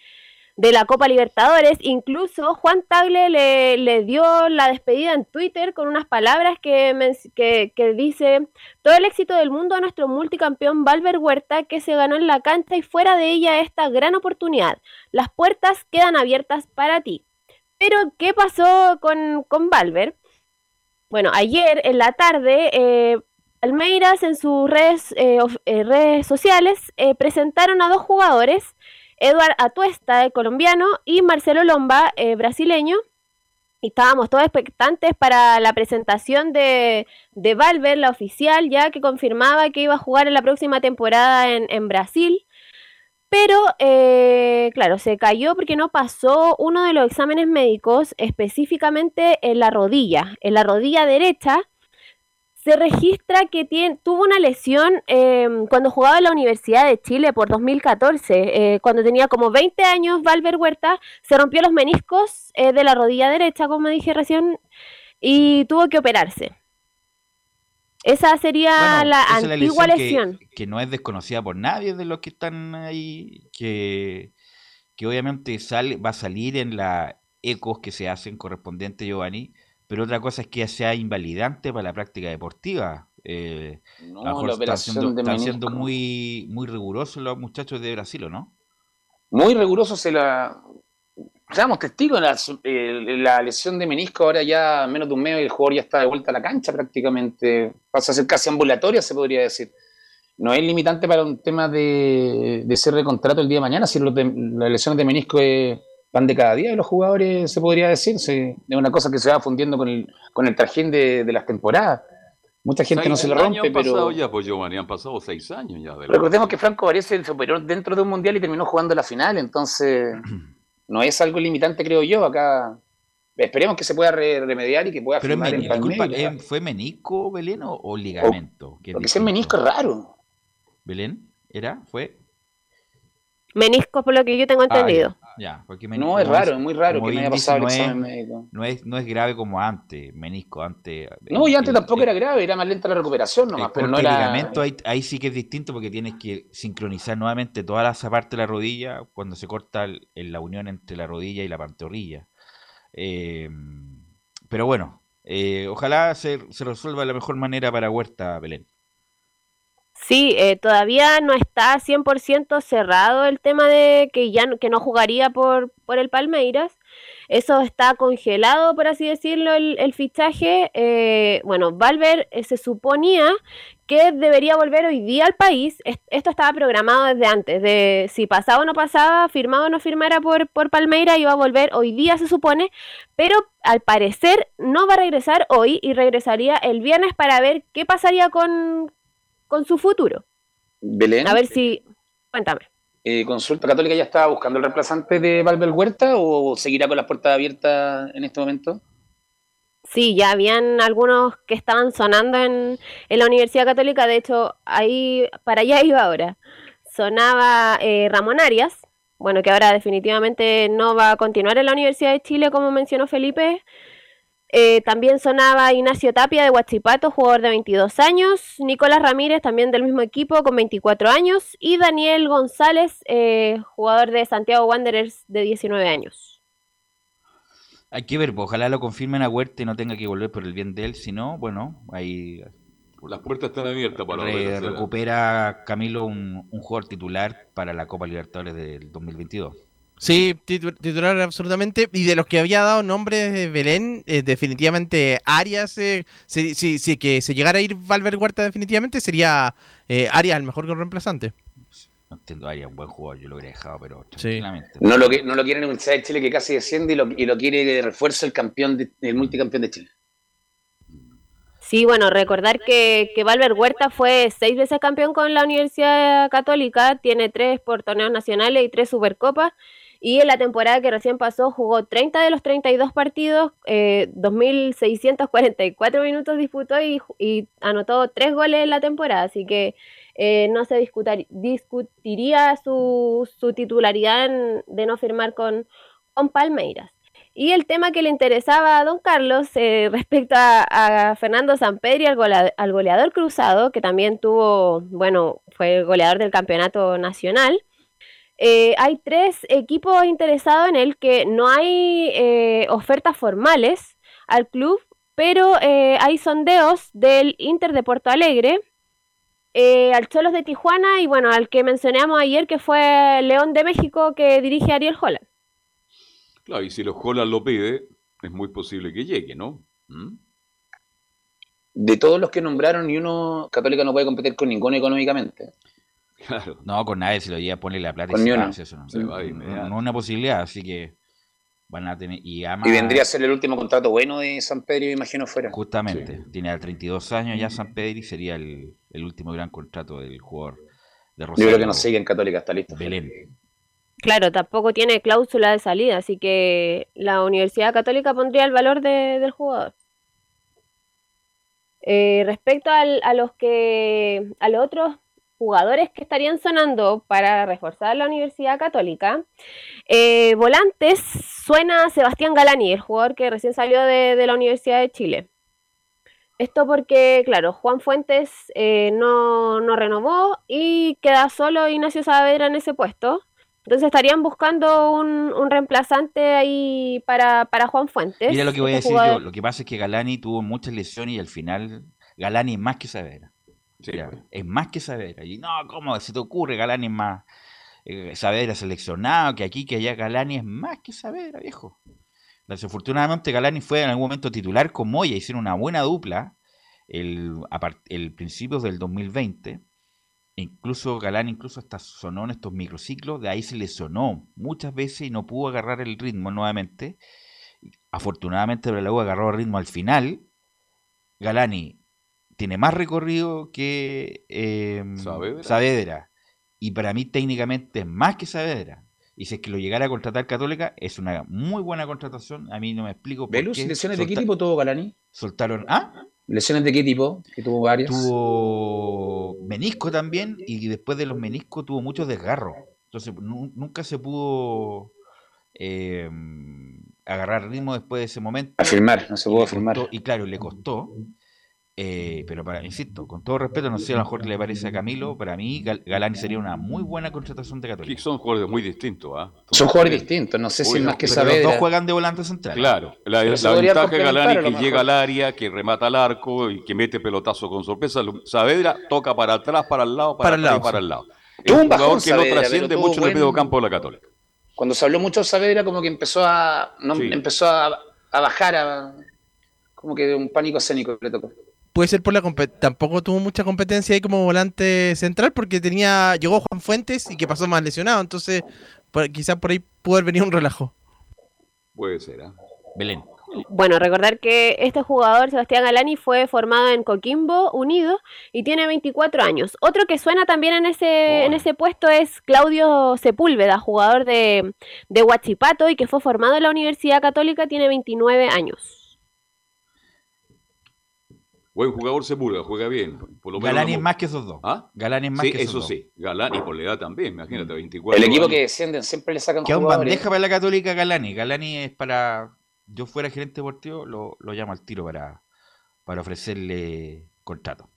de la Copa Libertadores. Incluso Juan Tagle le, le dio la despedida en Twitter con unas palabras que, que, que dice, todo el éxito del mundo a nuestro multicampeón Valver Huerta que se ganó en la cancha y fuera de ella esta gran oportunidad. Las puertas quedan abiertas para ti. Pero, ¿qué pasó con, con Valver? Bueno, ayer en la tarde, eh, Almeiras en sus redes, eh, eh, redes sociales eh, presentaron a dos jugadores, Eduard Atuesta, eh, colombiano, y Marcelo Lomba, eh, brasileño. Estábamos todos expectantes para la presentación de, de Valver, la oficial, ya que confirmaba que iba a jugar en la próxima temporada en, en Brasil. Pero, eh, claro, se cayó porque no pasó uno de los exámenes médicos, específicamente en la rodilla. En la rodilla derecha se registra que tiene, tuvo una lesión eh, cuando jugaba en la Universidad de Chile por 2014. eh, cuando tenía como 20 años, Valver Huerta se rompió los meniscos eh, de la rodilla derecha, como dije recién, y tuvo que operarse. Esa sería Bueno, la esa es la antigua lesión lesión. Que, que no es desconocida por nadie de los que están ahí, que, que obviamente sale, va a salir en la ecos que se hacen correspondiente, Giovanni, pero otra cosa es que sea invalidante para la práctica deportiva. Eh, No, a lo mejor la están operación siendo, de están siendo muy, muy rigurosos los muchachos de Brasil, ¿o no? Muy riguroso se la. Seamos testigos la, eh, la lesión de menisco. Ahora ya menos de un mes el jugador ya está de vuelta a la cancha prácticamente. Pasa a ser casi ambulatoria, se podría decir. No es limitante para un tema de, de cierre de contrato el día de mañana. Si las lesiones de menisco eh, van de cada día de los jugadores, se podría decir. Se- es una cosa que se va fundiendo con el, con el trajín de, de las temporadas. Mucha gente no se lo rompe, han pasado pero ya, pues Giovanni, han pasado seis años ya. de la- recordemos que Franco Varese es el superior dentro de un mundial y terminó jugando la final, entonces no es algo limitante, creo yo. Acá esperemos que se pueda re- remediar y que pueda Pero firmar en disculpa. ¿eh, ¿fue menisco, Belén, o, o ligamento? Que Porque ser distinto. menisco es raro. ¿Belén? ¿Era? ¿Fue? Meniscos, por lo que yo tengo Ah, entendido. Ya, porque No, es raro, es muy raro que me haya pasado el no examen es- médico. No es, no es grave como antes, menisco, antes. No, y antes el- tampoco era grave, era más lenta la recuperación nomás, pero no el era... ligamento ahí, ahí sí que es distinto porque tienes que sincronizar nuevamente toda esa parte de la rodilla cuando se corta el- el- la unión entre la rodilla y la pantorrilla. Eh, pero bueno, eh, ojalá se, se resuelva de la mejor manera para Huerta, Belén. Sí, eh, todavía no está 100% cerrado el tema de que ya no, que no jugaría por, por el Palmeiras. Eso está congelado, por así decirlo, el, el fichaje. Eh, bueno, Valver eh, se suponía que debería volver hoy día al país. Es- Esto estaba programado desde antes, de si pasaba o no pasaba, firmaba o no firmara por, por Palmeiras, iba a volver hoy día, se supone, pero al parecer no va a regresar hoy y regresaría el viernes para ver qué pasaría con, con su futuro. Belén, A ver si. Cuéntame. eh, ¿Consulta Católica ya estaba buscando el reemplazante de Valver Huerta o seguirá con las puertas abiertas en este momento? Sí, ya habían algunos que estaban sonando en, en la Universidad Católica, de hecho, ahí para allá iba ahora. Sonaba eh, Ramón Arias, bueno, que ahora definitivamente no va a continuar en la Universidad de Chile, como mencionó Felipe. Eh, también sonaba Ignacio Tapia de Huachipato, jugador de 22 años, Nicolás Ramírez, también del mismo equipo, con 24 años, y Daniel González, eh, jugador de Santiago Wanderers, de 19 años. Hay que ver, pues, ojalá lo confirmen a Huerta y no tenga que volver por el bien de él, si no, bueno, ahí Las puertas están abiertas para re- recupera Camilo un, un jugador titular para la Copa Libertadores del 2022. Sí, titu- titular absolutamente. Y de los que había dado nombres de Belén, eh, definitivamente Arias, eh, si, si- si que se llegara a ir Valver Huerta definitivamente, sería eh, Arias el mejor reemplazante. No entiendo, Arias, un buen jugador, yo lo hubiera dejado, pero Sí. No lo, que- no lo quiere en la Universidad de Chile que casi desciende y lo, y lo quiere de refuerzo el campeón, de- el multicampeón de Chile. Sí, bueno, recordar que, que Valver Huerta fue seis veces campeón con la Universidad Católica, tiene tres por torneos nacionales y tres supercopas, y en la temporada que recién pasó jugó 30 de los 32 partidos, eh, 2.644 minutos disputó y, anotó tres goles en la temporada, así que eh, no se discutar- discutiría su, su titularidad en- de no firmar con, Palmeiras. Y el tema que le interesaba a don Carlos eh, respecto a, a Fernando Sampedri, al, al goleador cruzado, que también tuvo, bueno, fue goleador del campeonato nacional. Eh, hay tres equipos interesados en él que no hay eh, ofertas formales al club, pero eh, hay sondeos del Inter de Porto Alegre, eh, al Cholos de Tijuana y bueno, al que mencionamos ayer que fue León de México que dirige Ariel Holland. Claro, y si los Holland lo pide, es muy posible que llegue, ¿no? ¿Mm? De todos los que nombraron, ni uno Católica no puede competir con ninguno económicamente. Claro. No, con nadie se lo lleva a ponerle la plata Con y se va, eso no, Se va de no- no es una posibilidad, así que van a tener. Y, además, Y vendría a ser el último contrato bueno de San Pedro, imagino, fuera. Justamente, tiene a 32 años ya San Pedro y sería el, el último gran contrato del jugador de Yo Rosario. creo que no sigue en Católica, está listo. Belén. Claro, tampoco tiene cláusula de salida, así que la Universidad Católica pondría el valor de- del jugador. Eh, respecto al- a los que a los otros jugadores que estarían sonando para reforzar la Universidad Católica, eh, volantes suena Sebastián Galani, el jugador que recién salió de, de la Universidad de Chile. Esto porque, claro, Juan Fuentes eh, no, no renovó y queda solo Ignacio Saavedra en ese puesto. Entonces estarían buscando un, un reemplazante ahí para, para Juan Fuentes. Mira lo que voy a este decir jugador. yo. Lo que pasa es que Galani tuvo muchas lesiones y al final Galani es más que Saavedra. Pues. Es más que Saavedra. Y no, ¿cómo se te ocurre? Galani es más. eh, Saavedra seleccionado, que aquí, que allá. Galani es más que Saavedra, viejo. Desafortunadamente Galani fue en algún momento titular con Moya, hicieron una buena dupla el, el principios del 2020. Incluso Galán incluso hasta sonó en estos microciclos, de ahí se lesionó muchas veces y no pudo agarrar el ritmo nuevamente. Afortunadamente para la U agarró el ritmo al final. Galani tiene más recorrido que eh, Saavedra. Y para mí técnicamente es más que Saavedra. Y si es que lo llegara a contratar Católica, es una muy buena contratación. A mí no me explico por ¿Velus, qué. lesiones de qué tipo tuvo Galani? Soltaron. ¿Ah? ¿Lesiones de qué tipo? Que tuvo varias. Tuvo menisco también. Y después de los meniscos tuvo muchos desgarros. Entonces nu- nunca se pudo eh, agarrar ritmo después de ese momento. Afirmar, no se pudo afirmar. y claro, le costó. Eh, pero para, insisto, con todo respeto, no sé a lo mejor le parece a Camilo. Para mí, Gal- Galani sería una muy buena contratación de Católica. Son jugadores muy distintos, ¿ah? Son jugadores distintos, no sé si Uy, más que Pero los dos juegan de volante central. Claro, la, ventaja de Galani a que llega al área, que remata al arco y que mete pelotazo con sorpresa. Saavedra toca para atrás, para el lado, para, Para el lado, para sí. el lado. Es un jugador que no trasciende mucho en el medio campo de la Católica. Cuando se habló mucho de Saavedra, como que empezó a, no, Sí. empezó a, a bajar, a, como que un pánico escénico le tocó. Puede ser por la competencia. Tampoco tuvo mucha competencia ahí como volante central porque tenía llegó Juan Fuentes y que pasó más lesionado. Entonces, por- quizás por ahí pudo haber venido un relajo. Puede ser, ¿ah? Belén. Bueno, recordar que este jugador, Sebastián Galani, fue formado en Coquimbo Unido y tiene 24 años. Otro que suena también en ese, en ese puesto es Claudio Sepúlveda, jugador de, de Huachipato y que fue formado en la Universidad Católica, tiene 29 años. Buen jugador Sepúlveda, juega bien. Por lo menos es más que esos dos. ¿Ah? Galani es más Sí, que esos eso dos. sí. Galani por la edad también, imagínate, 24 El equipo años. que descienden siempre le sacan Queda un jugadores. bandeja para la Católica Galani. Galani es para. Yo fuera gerente deportivo, lo, lo llamo al tiro para, para ofrecerle contrato.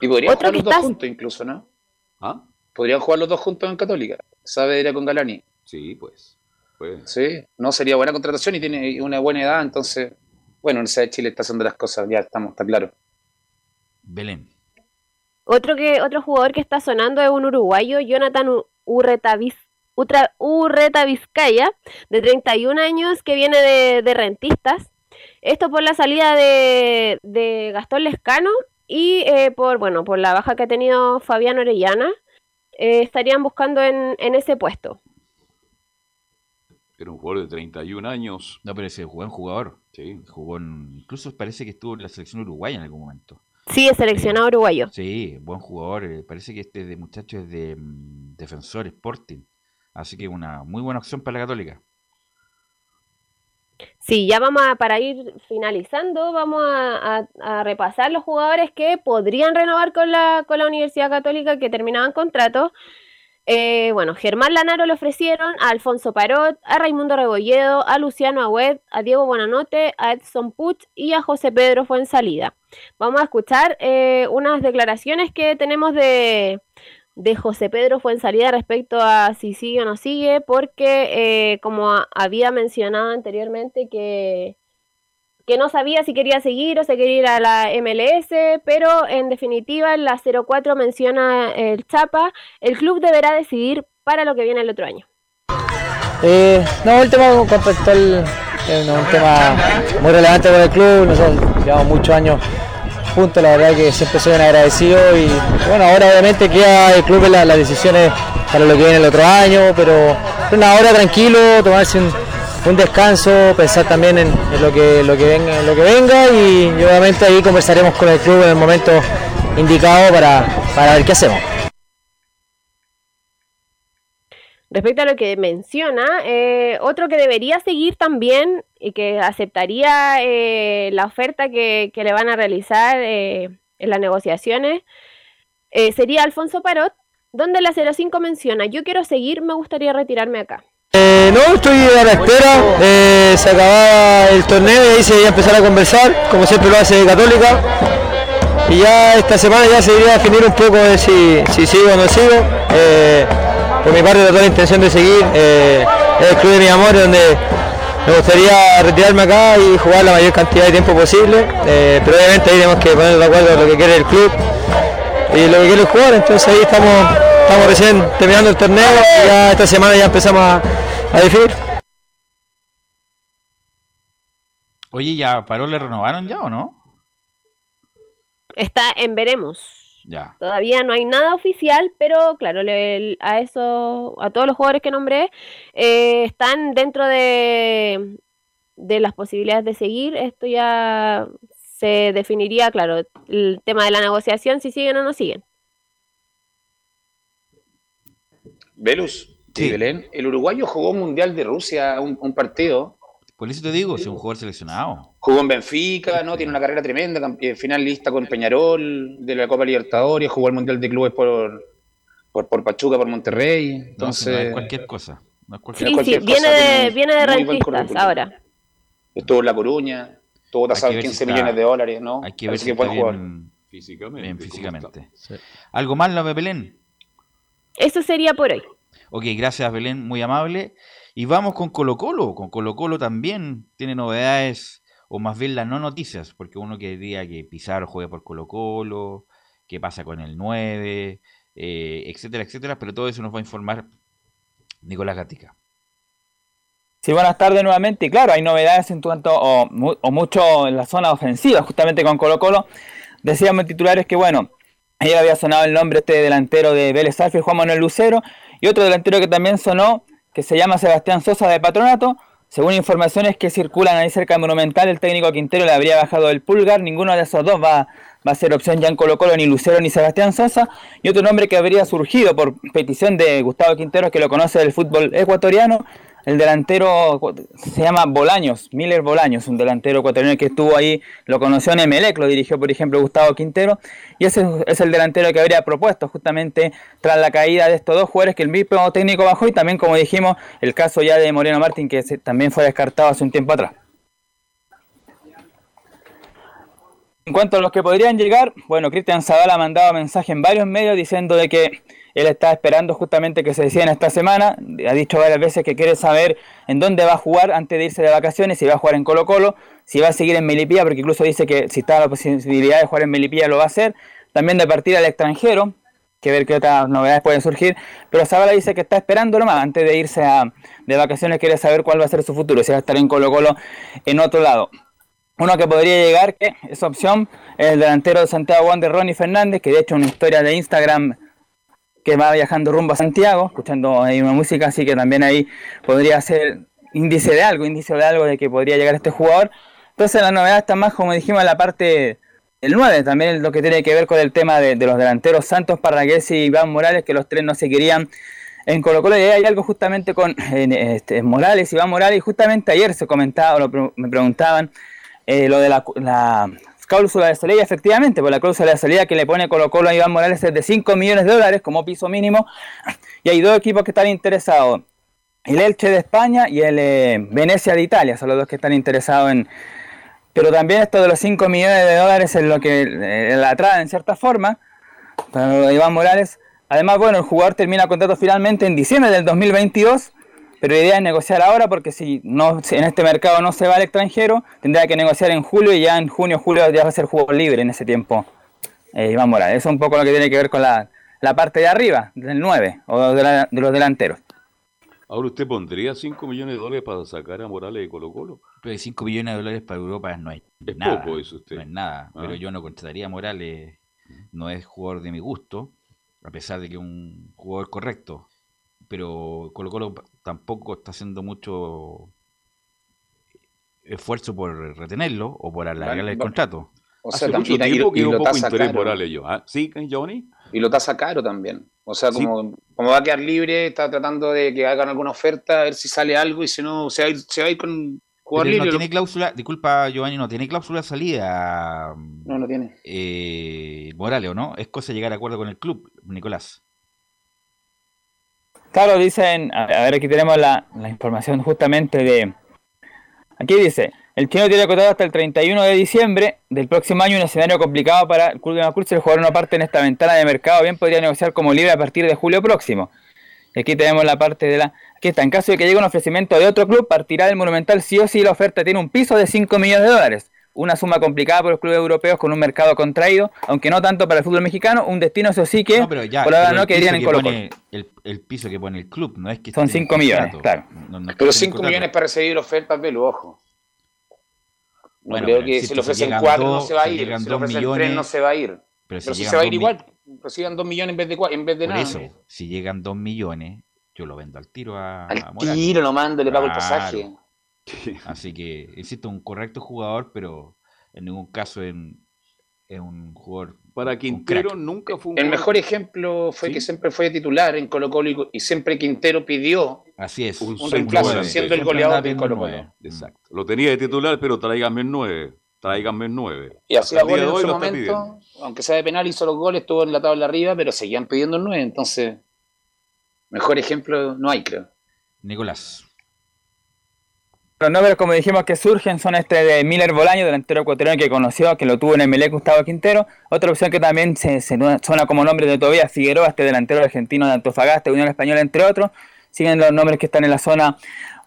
Y podrían jugar que los dos juntos incluso, ¿no? ¿Ah? Podrían jugar los dos juntos en Católica. Saavedra con Galani. Sí, pues. pues. Sí, no sería buena contratación y tiene una buena edad, entonces, bueno, Universidad de Chile está haciendo las cosas, ya estamos, está claro. Belén. Otro, que, otro jugador que está sonando es un uruguayo, Jonathan U- Urreta, Viz- Utra- Urreta Vizcaya, de 31 años, que viene de, de rentistas. Esto por la salida de, de Gastón Lescano y eh, por, bueno, por la baja que ha tenido Fabián Orellana. eh, estarían buscando en, en ese puesto. Era un jugador de 31 años. No, pero ese buen jugador. Sí. Jugó en- incluso parece que estuvo en la selección uruguaya en algún momento. Sí, es seleccionado uruguayo. Sí, buen jugador. eh, Parece que este de muchacho es de mm, Defensor Sporting. Así que una muy buena opción para la Católica. Sí, ya vamos a, para ir finalizando, vamos a, a- a repasar los jugadores que podrían renovar con la, con la Universidad Católica que terminaban contrato. Eh, bueno, Germán Lanaro le ofrecieron a Alfonso Parot, a Raimundo Rebolledo, a Luciano Agüed, a Diego Buenanote, a Edson Puch y a José Pedro Fuensalida. Vamos a escuchar eh, unas declaraciones que tenemos de, de José Pedro Fuensalida respecto a si sigue o no sigue, porque eh, como había mencionado anteriormente que, que no sabía si quería seguir o se quería ir a la MLS, pero en definitiva en la 04 menciona el Chapa, el club deberá decidir para lo que viene el otro año. Eh, no, el tema contractual es un tema muy relevante para el club. Nosotros llevamos muchos años juntos, la verdad que siempre soy un agradecido y bueno, ahora obviamente queda el club en la- las decisiones para lo que viene el otro año, pero una hora tranquilo, tomarse un, un descanso, pensar también en, lo que lo que venga, en lo que venga y, y obviamente ahí conversaremos con el club en el momento indicado para, para ver qué hacemos. Respecto a lo que menciona, eh, otro que debería seguir también y que aceptaría eh, la oferta que, que le van a realizar eh, en las negociaciones eh, sería Alfonso Parot, donde la 05 menciona, yo quiero seguir, me gustaría retirarme acá. Eh, no, estoy a la espera. eh, se acababa el torneo y se iba a empezar a conversar, como siempre lo hace Católica. Y ya esta semana ya se iría a definir un poco de si, si sigo o no sigo. Eh, por mi parte, tengo la intención de seguir. el club de mi amor, donde me gustaría retirarme acá y jugar la mayor cantidad de tiempo posible. pero obviamente ahí tenemos que poner de acuerdo lo que quiere el club y lo que quiere jugar. Entonces ahí estamos, estamos recién terminando el torneo y ya esta semana ya empezamos a, a. Oye, ¿ya Paró le renovaron ya o no? Está en veremos. Ya. Todavía no hay nada oficial, pero claro, le- a eso, a todos los jugadores que nombré, eh, están dentro de, de las posibilidades de seguir. Esto ya se definiría, claro, el tema de la negociación, si siguen o no siguen. Velus, Sí. Belén, el uruguayo jugó un mundial de Rusia, un, un partido. Por eso te digo, es un jugador seleccionado. Jugó en Benfica, ¿no? Tiene una carrera tremenda, eh, finalista con Peñarol de la Copa Libertadores, jugó el Mundial de Clubes por, por, por Pachuca, por Monterrey. Entonces, no es cualquier cosa. No es cualquier Sí, sí, cualquier viene cosa, de, viene de rentistas ahora. estuvo en La Coruña, tuvo tasado en que ver 15 si está- millones de dólares, ¿no? Hay que ver si que está puede jugar. bien Físicamente. Bien, ¿cómo físicamente. ¿Algo más, la Belén? Eso sería por hoy. Ok, gracias Belén, muy amable. Y vamos con Colo Colo. Con Colo Colo también tiene novedades, o más bien las no noticias, porque uno quería que Pizarro juegue por Colo Colo, qué pasa con el 9, eh, etcétera, etcétera, pero todo eso nos va a informar Nicolás Gatica. Sí, buenas tardes nuevamente. Claro, hay novedades en cuanto, o, mu- o mucho en la zona ofensiva, justamente con Colo Colo. Decíamos titulares que, bueno, ayer había sonado el nombre este delantero de Vélez Sarsfield, Juan Manuel Lucero, y otro delantero que también sonó, que se llama Sebastián Sosa de Patronato. Según informaciones que circulan ahí cerca de Monumental, el técnico Quintero le habría bajado el pulgar. Ninguno de esos dos va, va a ser opción ya en Colo Colo, ni Lucero ni Sebastián Sosa. Y otro nombre que habría surgido por petición de Gustavo Quintero, que lo conoce del fútbol ecuatoriano, el delantero se llama Bolaños, Miller Bolaños, un delantero ecuatoriano que estuvo ahí, lo conoció en Emelec, lo dirigió por ejemplo Gustavo Quintero, y ese es el delantero que habría propuesto justamente tras la caída de estos dos jugadores que el mismo técnico bajó y también como dijimos el caso ya de Moreno Martín que también fue descartado hace un tiempo atrás. En cuanto a los que podrían llegar, bueno, Cristian Zavala ha mandado mensaje en varios medios diciendo de que él está esperando justamente que se decida en esta semana. Ha dicho varias veces que quiere saber en dónde va a jugar antes de irse de vacaciones, si va a jugar en Colo Colo, si va a seguir en Melipilla, porque incluso dice que si está la posibilidad de jugar en Melipilla lo va a hacer. También de partir al extranjero, que ver qué otras novedades pueden surgir. Pero Zavala dice que está esperando más antes de irse a- de vacaciones, quiere saber cuál va a ser su futuro, si va a estar en Colo Colo en otro lado. Uno que podría llegar, que es opción, el delantero de Santiago Wander, Ronnie Fernández, que de hecho una historia de Instagram que va viajando rumbo a Santiago, escuchando ahí una música, así que también ahí podría ser índice de algo, índice de algo de que podría llegar este jugador. Entonces la novedad está más, como dijimos, en la parte del 9, también lo que tiene que ver con el tema de, los delanteros Santos, Parragués y Iván Morales, que los tres no se querían en Colo Colo y hay algo justamente con eh, este, Morales, Iván Morales, y justamente ayer se comentaba, me preguntaban, eh, lo de la, la cláusula de salida, efectivamente, por la cláusula de salida que le pone Colo Colo a Iván Morales es de 5 millones de dólares como piso mínimo, y hay dos equipos que están interesados, el Elche de España y el eh, Venecia de Italia, son los dos que están interesados en... Pero también esto de los 5 millones de dólares es lo que eh, la atrae en cierta forma, de Iván Morales. Además, bueno, el jugador termina contrato finalmente en diciembre del 2022, pero la idea es negociar ahora porque si no en este mercado no se va al extranjero, tendrá que negociar en julio y ya en junio, julio ya va a ser jugador libre en ese tiempo. eh, Iván Morales, eso es un poco lo que tiene que ver con la, la parte de arriba, del 9 o de, la- de los delanteros. Ahora usted pondría 5 millones de dólares para sacar a Morales de Colo Colo. Pero 5 millones de dólares para Europa no es, Es nada. poco eso usted. No es nada. Ah. Pero yo no contrataría a Morales. No es jugador de mi gusto, a pesar de que es un jugador correcto. Pero Colo Colo tampoco está haciendo mucho esfuerzo por retenerlo o por alargarle el contrato. O Hace sea, tam- mucho y, y- tiempo que y lo poco interés caro. Yo. ¿ah? ¿Sí, Johnny? Y lo tasa caro también. O sea, Sí. como, como va a quedar libre, está tratando de que hagan alguna oferta, a ver si sale algo y si no, se va a ir, se va a ir con jugador libre. no tiene cláusula, disculpa Giovanni, no tiene cláusula de salida No, no tiene. eh, Morales, ¿o no? Es cosa de llegar a acuerdo con el club, Nicolás. Claro, dicen, a ver, aquí tenemos la, información justamente de... Aquí dice, el chino tiene acotado hasta el 31 de diciembre del próximo año, un escenario complicado para el club de si el jugador no parte en esta ventana de mercado, bien podría negociar como libre a partir de julio próximo. Y aquí tenemos la parte de la... Aquí está, en caso de que llegue un ofrecimiento de otro club, partirá del Monumental sí o sí la oferta tiene un piso de 5 millones de dólares. Una suma complicada para los clubes europeos con un mercado contraído, aunque no tanto para el fútbol mexicano, un destino eso sí que No, pero ya, por ahora pero no piso en que Colo Colo. pone- El, el piso que pone el club, no es que Son esté en 5 millones, claro. No- no Pero esté en 5 contrato. millones para recibir ofertas de ojo. No Bueno, creo que insisto, si le si ofrecen llegan 4 no se va a si ir. Si le dos ofrecen millones, 3 no se va a ir. pero Pero, si si se va a ir igual, reciban 2 millones en vez de, en vez de Por nada. eso, si llegan 2 millones, yo lo vendo al tiro a, Al a Morales. tiro lo mando, le pago el Claro. Así que, insisto, un correcto jugador, pero en ningún caso en, en un jugador. Para Quintero nunca fue un El jugador- mejor ejemplo fue Sí. que siempre fue titular en Colo Colo y, siempre Quintero pidió Así es. un, centro reemplazo siendo el goleador de Colo nueve. Colo. Exacto. Lo tenía de titular, pero tráiganme el 9. Tráiganme el 9. Y hacía goles en su momento, aunque sea de penal, hizo los goles, estuvo en la tabla arriba, pero seguían pidiendo el 9, entonces mejor ejemplo no hay, creo. Nicolás. Los nombres, como dijimos, que surgen son este de Miller Bolaño, delantero ecuatoriano que conoció, que lo tuvo en MLE Gustavo Quintero. Otra opción que también se, suena como nombre de Tobías Figueroa, este delantero argentino de Antofagasta, Unión Española, entre otros. Siguen los nombres que están en la zona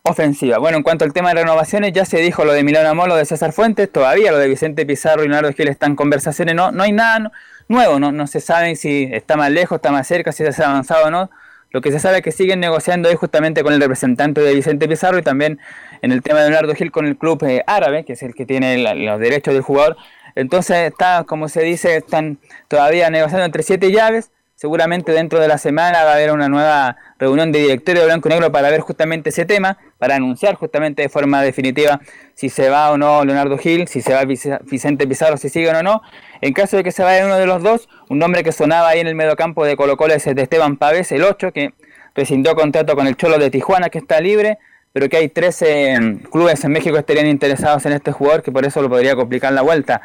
ofensiva. Bueno, en cuanto al tema de renovaciones, ya se dijo lo de Milano Amor, lo de César Fuentes, todavía lo de Vicente Pizarro y Leonardo Gil están en conversaciones, no, no hay nada nu- nuevo, no, no se sabe si está más lejos, está más cerca, si se ha avanzado o no. Lo que se sabe es que siguen negociando ahí justamente con el representante de Vicente Pizarro y también en el tema de Leonardo Gil con el club eh, árabe, que es el que tiene los derechos del jugador. Entonces está, como se dice, están todavía negociando entre siete llaves. Seguramente dentro de la semana va a haber una nueva reunión de directorio de Blanco y Negro para ver justamente ese tema, para anunciar justamente de forma definitiva si se va o no Leonardo Gil, si se va Vice- Vicente Pizarro, si siguen o no. En caso de que se vaya uno de los dos, un nombre que sonaba ahí en el mediocampo de Colo Colo es de Esteban Pávez, el 8, que rescindió contrato con el Cholo de Tijuana, que está libre, pero que hay 13 mm, clubes en México que estarían interesados en este jugador, que por eso lo podría complicar la vuelta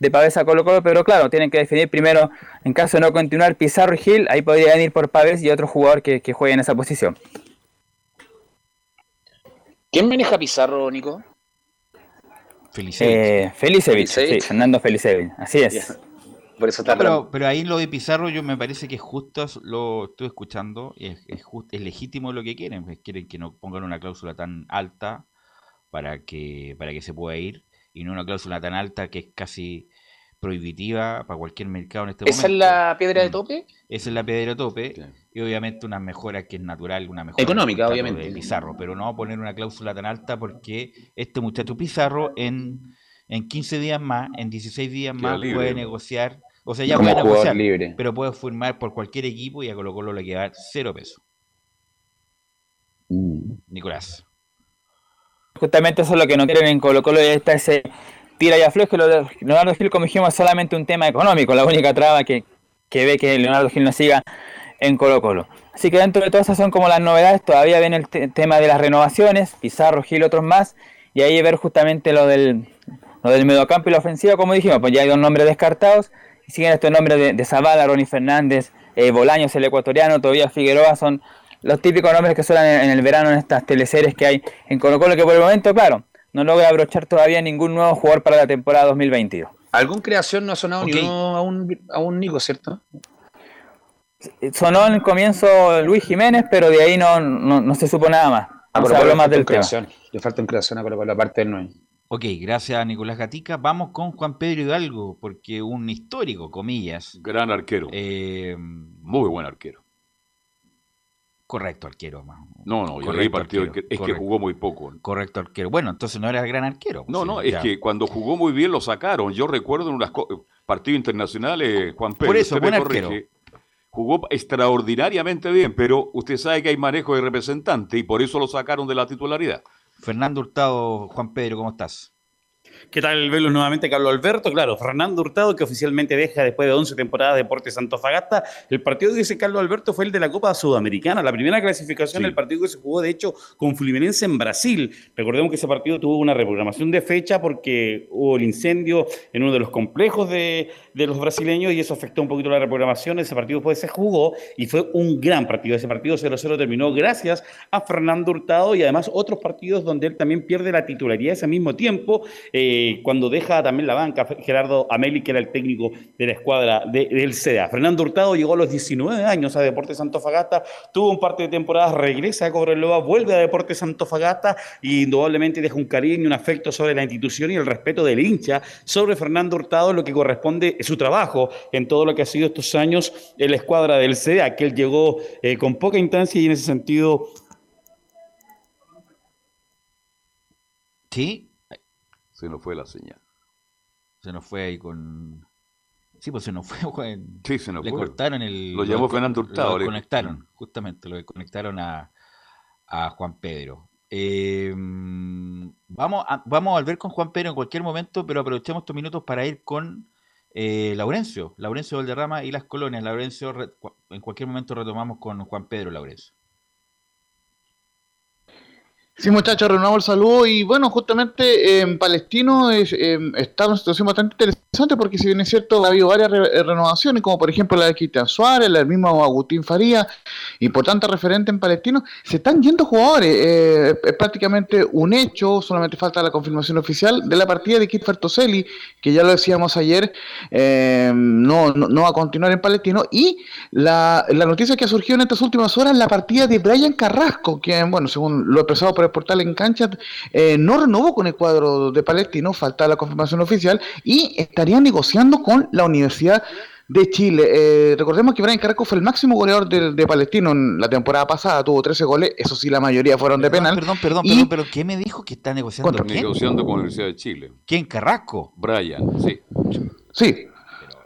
de Pavés a Colo Colo, pero claro, tienen que definir primero, en caso de no continuar Pizarro y Gil, ahí podrían ir por Pavés y otro jugador que, que juegue en esa posición. ¿Quién maneja Pizarro, Nico? Felicevich. Eh, Felicevich, sí, Felicevich. Fernando Felicevich, así es. Por eso está No, pero, pero ahí lo de Pizarro yo me parece que es justo, lo estoy escuchando, y es, es, jus- es legítimo lo que quieren, pues quieren que no pongan una cláusula tan alta para que, para que se pueda ir, y no una cláusula tan alta que es casi prohibitiva para cualquier mercado en este ¿Esa es momento. la piedra de Mm. tope? Esa es la piedra de tope, y obviamente una mejora que es natural, una mejora Económica, obviamente. de Pizarro, pero no poner una cláusula tan alta porque este muchacho Pizarro en, en 15 días más, en 16 días Queda más libre. puede negociar, o sea, ya puede negociar, libre. pero puede firmar por cualquier equipo y a Colo Colo le queda cero pesos. Mm. Nicolás. Justamente eso es lo que no quieren en Colo Colo, y ahí está ese tira y afloje. Lo de Leonardo Gil, como dijimos, es solamente un tema económico, la única traba que, que ve que Leonardo Gil no siga en Colo Colo. Así que dentro de todas esas son como las novedades, todavía viene el te- tema de las renovaciones, Pizarro, Gil, otros más, y ahí ver justamente lo del, lo del mediocampo y la ofensiva, como dijimos, pues ya hay dos nombres descartados, siguen estos nombres de, de Zavala, Ronnie Fernández, eh, Bolaños, el ecuatoriano, todavía Figueroa, son los típicos nombres que suenan en, en el verano en estas teleseries que hay en Colo Colo, que por el momento, claro, no logra abrochar todavía ningún nuevo jugador para la temporada 2022. ¿Algún creación no ha sonado Ok. ni uno a un, a un Nico, cierto? Sonó en el comienzo Luis Jiménez, pero de ahí no, no, no se supo nada más. Ah, No se habló más del tema. creación. Le falta en creación a Colo Colo, aparte del 9. Ok, gracias a Nicolás Gatica. Vamos con Juan Pedro Hidalgo, porque un histórico, comillas. Gran arquero. eh, Muy buen arquero. correcto arquero. ma- No, no, yo Correcto partido. arquero, Es que jugó muy poco. Correcto arquero. Bueno, entonces no era gran arquero. No, sí, no, es ya. que cuando jugó muy bien lo sacaron. Yo recuerdo en unos partidos internacionales, Juan Pedro, Por eso, buen arquero. jugó extraordinariamente bien, pero usted sabe que hay manejo de representante y por eso lo sacaron de la titularidad. Fernando Hurtado, Juan Pedro, ¿cómo estás? ¿Qué tal, verlos nuevamente, Carlos Alberto? Claro, Fernando Hurtado, que oficialmente deja después de 11 temporadas Deportes Antofagasta. El partido que dice Carlos Alberto fue el de la Copa Sudamericana, la primera clasificación, Sí. el partido que se jugó, de hecho, con Fluminense en Brasil. Recordemos que ese partido tuvo una reprogramación de fecha porque hubo el incendio en uno de los complejos de, de los brasileños y eso afectó un poquito la reprogramación. Ese partido después se jugó y fue un gran partido. Ese partido 0-0 terminó gracias a Fernando Hurtado y además otros partidos donde él también pierde la titularidad ese mismo tiempo, eh, cuando deja también la banca Gerardo Ameli, que era el técnico de la escuadra de- del CDA. Fernando Hurtado llegó a los 19 años a Deportes Antofagasta, tuvo un par de temporadas, regresa a Cobreloa, vuelve a Deportes Antofagasta y indudablemente deja un cariño y un afecto sobre la institución y el respeto del hincha sobre Fernando Hurtado, lo que corresponde a su trabajo en todo lo que ha sido estos años en la escuadra del CDA, que él llegó eh, con poca instancia y en ese sentido Sí, Se nos fue la señal. se nos fue ahí con. Sí, pues se nos fue. Sí, se nos Le fue. cortaron el. Lo llamó lo- Fernando Hurtado, Lo le- conectaron, justamente, lo conectaron a, a Juan Pedro. Eh, Vamos a, vamos a volver con Juan Pedro en cualquier momento, pero aprovechemos estos minutos para ir con eh, Laurencio, Laurencio Valderrama y las colonias. Laurencio, en cualquier momento retomamos con Juan Pedro Laurencio. Sí, muchachos, renovamos el saludo y bueno, justamente en Palestino es, eh, está una situación bastante interesante porque si bien es cierto ha habido varias re- eh, renovaciones, como por ejemplo la de Cristian Suárez, la del mismo Agustín Faría, importante referente en Palestino, se están yendo jugadores, eh, es prácticamente un hecho, solamente falta la confirmación oficial de la partida de Kit Fertoselli, que ya lo decíamos ayer, eh, no, no, va a continuar en Palestino, y la, la noticia que ha surgido en estas últimas horas, la partida de Brian Carrasco, que bueno, según lo expresado por el portal en cancha, eh, no renovó con el cuadro de Palestino, falta la confirmación oficial, y estaría negociando con la Universidad de Chile. Eh, recordemos que Brian Carrasco fue el máximo goleador de, de Palestino en la temporada pasada, tuvo 13 goles, eso sí, la mayoría fueron de penal. Perdón, perdón, perdón, pero ¿qué me dijo que está negociando? Negociando con la Universidad de Chile. ¿Quién? ¿Carrasco? Brian, sí. Sí.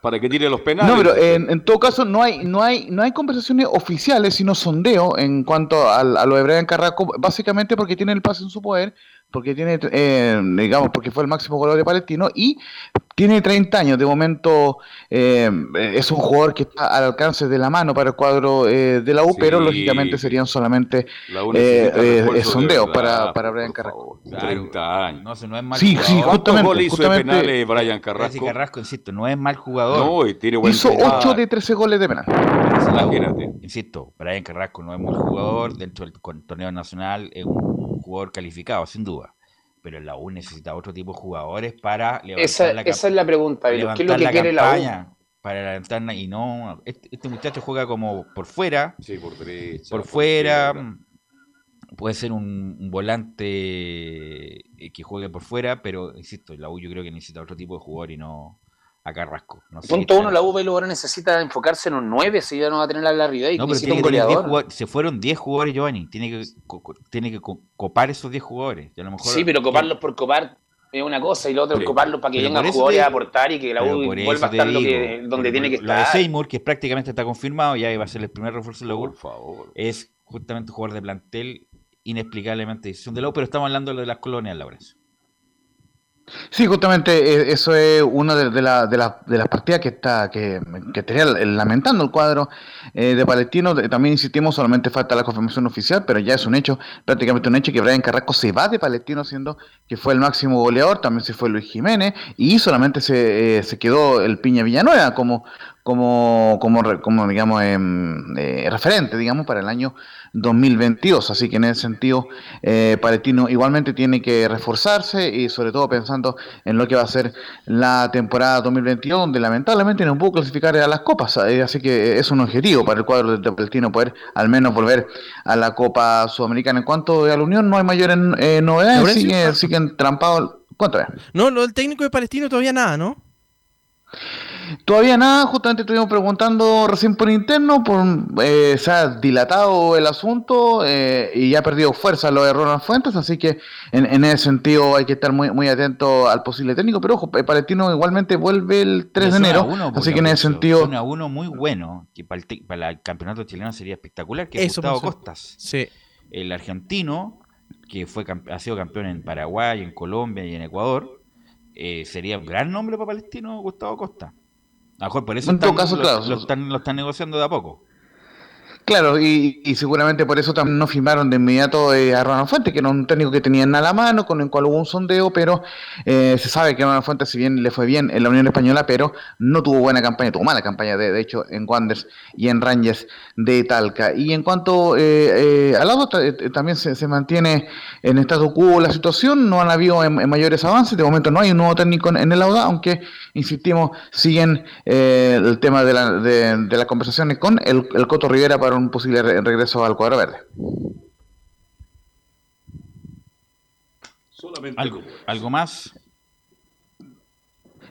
Para que tire los penales. No, pero en, todo caso no hay, no hay, no hay conversaciones oficiales, sino sondeo en cuanto al- a, lo de Brian Carrasco, básicamente porque tiene el pase en su poder, porque tiene, eh, digamos, porque fue el máximo goleador de Palestino y tiene 30 años. De momento eh, es un jugador que está al alcance de la mano para el cuadro eh, de la U, Sí. pero lógicamente serían solamente La U eh, eh, de sondeos para, para Brian Carrasco. 30 años. No, no es mal Sí, jugador. sí, ¿Cuántos justamente, goles hizo de justamente- penales Brian Carrasco? Carrasco, insisto, no es mal jugador. No, y tiene buen Hizo penal. 8 de 13 goles de penal. Imagínate. Insisto, Brian Carrasco no es mal jugador, dentro del con- torneo nacional es un jugador calificado, sin duda. Pero la U necesita otro tipo de jugadores para levantar Esa, la esa es la pregunta. ¿Qué es lo que la quiere la U? Para levantarla y no. Este, este muchacho juega como por fuera, Sí, por derecha. por fuera. izquierda. Puede ser un, un volante eh, que juegue por fuera, pero insisto, la U yo creo que necesita otro tipo de jugador y no a Carrasco. No sé Punto uno, la U Velo ahora necesita enfocarse en un 9, si ya no va a tener a Larry Day, No, pero tiene un que tener 10 goleador. jugadores. Se fueron 10 jugadores, Giovanni. Tiene que, tiene que co- copar esos 10 jugadores. Y a lo mejor, Sí, pero coparlos por copar es una cosa y lo otro es coparlos para que vengan jugadores te- a aportar y que la U vuelva a estar lo digo, que, donde tiene que Lo de estar. Seymour, que prácticamente está confirmado, ya iba a ser el primer refuerzo de la U, Por favor. es justamente un jugador de plantel inexplicablemente decisión de la U, pero estamos hablando de lo de las colonias, Laurencio. Sí, justamente eh, eso es una de, la- de la- de las partidas que está que, estaría lamentando el cuadro eh, de Palestino. También insistimos, solamente falta la confirmación oficial, pero ya es un hecho, prácticamente un hecho que Brian Carrasco se va de Palestino, siendo que fue el máximo goleador. También se fue Luis Jiménez y solamente se, eh, se quedó el Piña Villanueva como como como, como digamos em, eh, referente, digamos, para el año 2022. Así que en ese sentido, eh, Palestino igualmente tiene que reforzarse y sobre todo pensando en lo que va a ser la temporada 2022, donde lamentablemente no pudo clasificar a las copas. eh, así que es un objetivo para el cuadro de Palestino poder al menos volver a la Copa Sudamericana. En cuanto a la Unión, no hay mayores eh, novedades, ¿Laurencio? sigue, siguen trampados. ¿Cuánto es? No, lo del técnico de Palestino todavía nada, ¿no? Todavía nada, justamente estuvimos preguntando recién por interno, por, eh, se ha dilatado el asunto eh, y ya ha perdido fuerza lo de Ronald Fuentes, así que en, en ese sentido hay que estar muy, muy atento al posible técnico, pero ojo, Palestino igualmente vuelve el 3 de enero, uno, así que en ese sentido... es una uno muy bueno, que para el, para el campeonato chileno sería espectacular, que es Eso Gustavo. Costas. Sí. el argentino, que fue campe- ha sido campeón en Paraguay, en Colombia y en Ecuador, eh, sería un gran nombre para Palestino Gustavo Costa. A lo mejor por eso En todo están- caso, lo, claro. lo están, lo están negociando de a poco. Claro, y, seguramente por eso también no firmaron de inmediato eh, a Ronald Fuentes, que era un técnico que tenían a la mano, con el cual hubo un sondeo, pero eh, se sabe que Ronald Fuentes, si bien le fue bien en la Unión Española, pero no tuvo buena campaña, tuvo mala campaña, de, de hecho, en Wanderers y en Rangers de Talca. Y en cuanto eh, eh, al lado, ta- eh, también se, mantiene en estado quo la situación, no han habido mayores avances, de momento no hay un nuevo técnico en, el Auda, aunque, insistimos, siguen el tema de, la, de las conversaciones con el, el Coto Rivera para un posible re- regreso al cuadro verde. Solamente ¿Algo, algo más?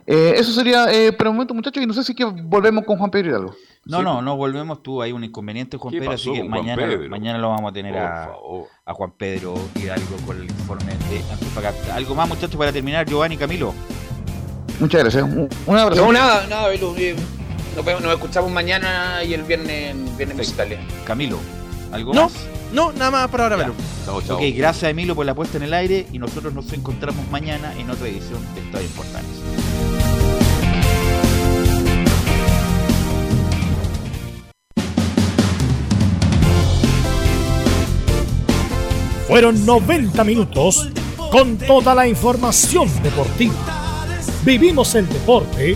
Eh, eso sería eh, por el momento, muchachos, y no sé si que volvemos con Juan Pedro Hidalgo. No, no, no volvemos. Tú hay un inconveniente, Juan ¿Qué Pedro, así que mañana, Pedro? mañana lo vamos a tener a, Juan Pedro Hidalgo con el informe de Antofagasta. ¿Algo más, muchachos, para terminar, Giovanni Camilo? Muchas gracias. Un, un abrazo. No, nada, nada, Velo. Eh, Nos, vemos- nos escuchamos mañana y el viernes, viernes musicales. Camilo, ¿algo No, más? No, nada más por ahora, Belú. Chao, chao. Ok, gracias Emilio por la puesta en el aire y nosotros nos encontramos mañana en otra edición de Estadio Portales. Fueron 90 minutos con toda la información deportiva. Vivimos el deporte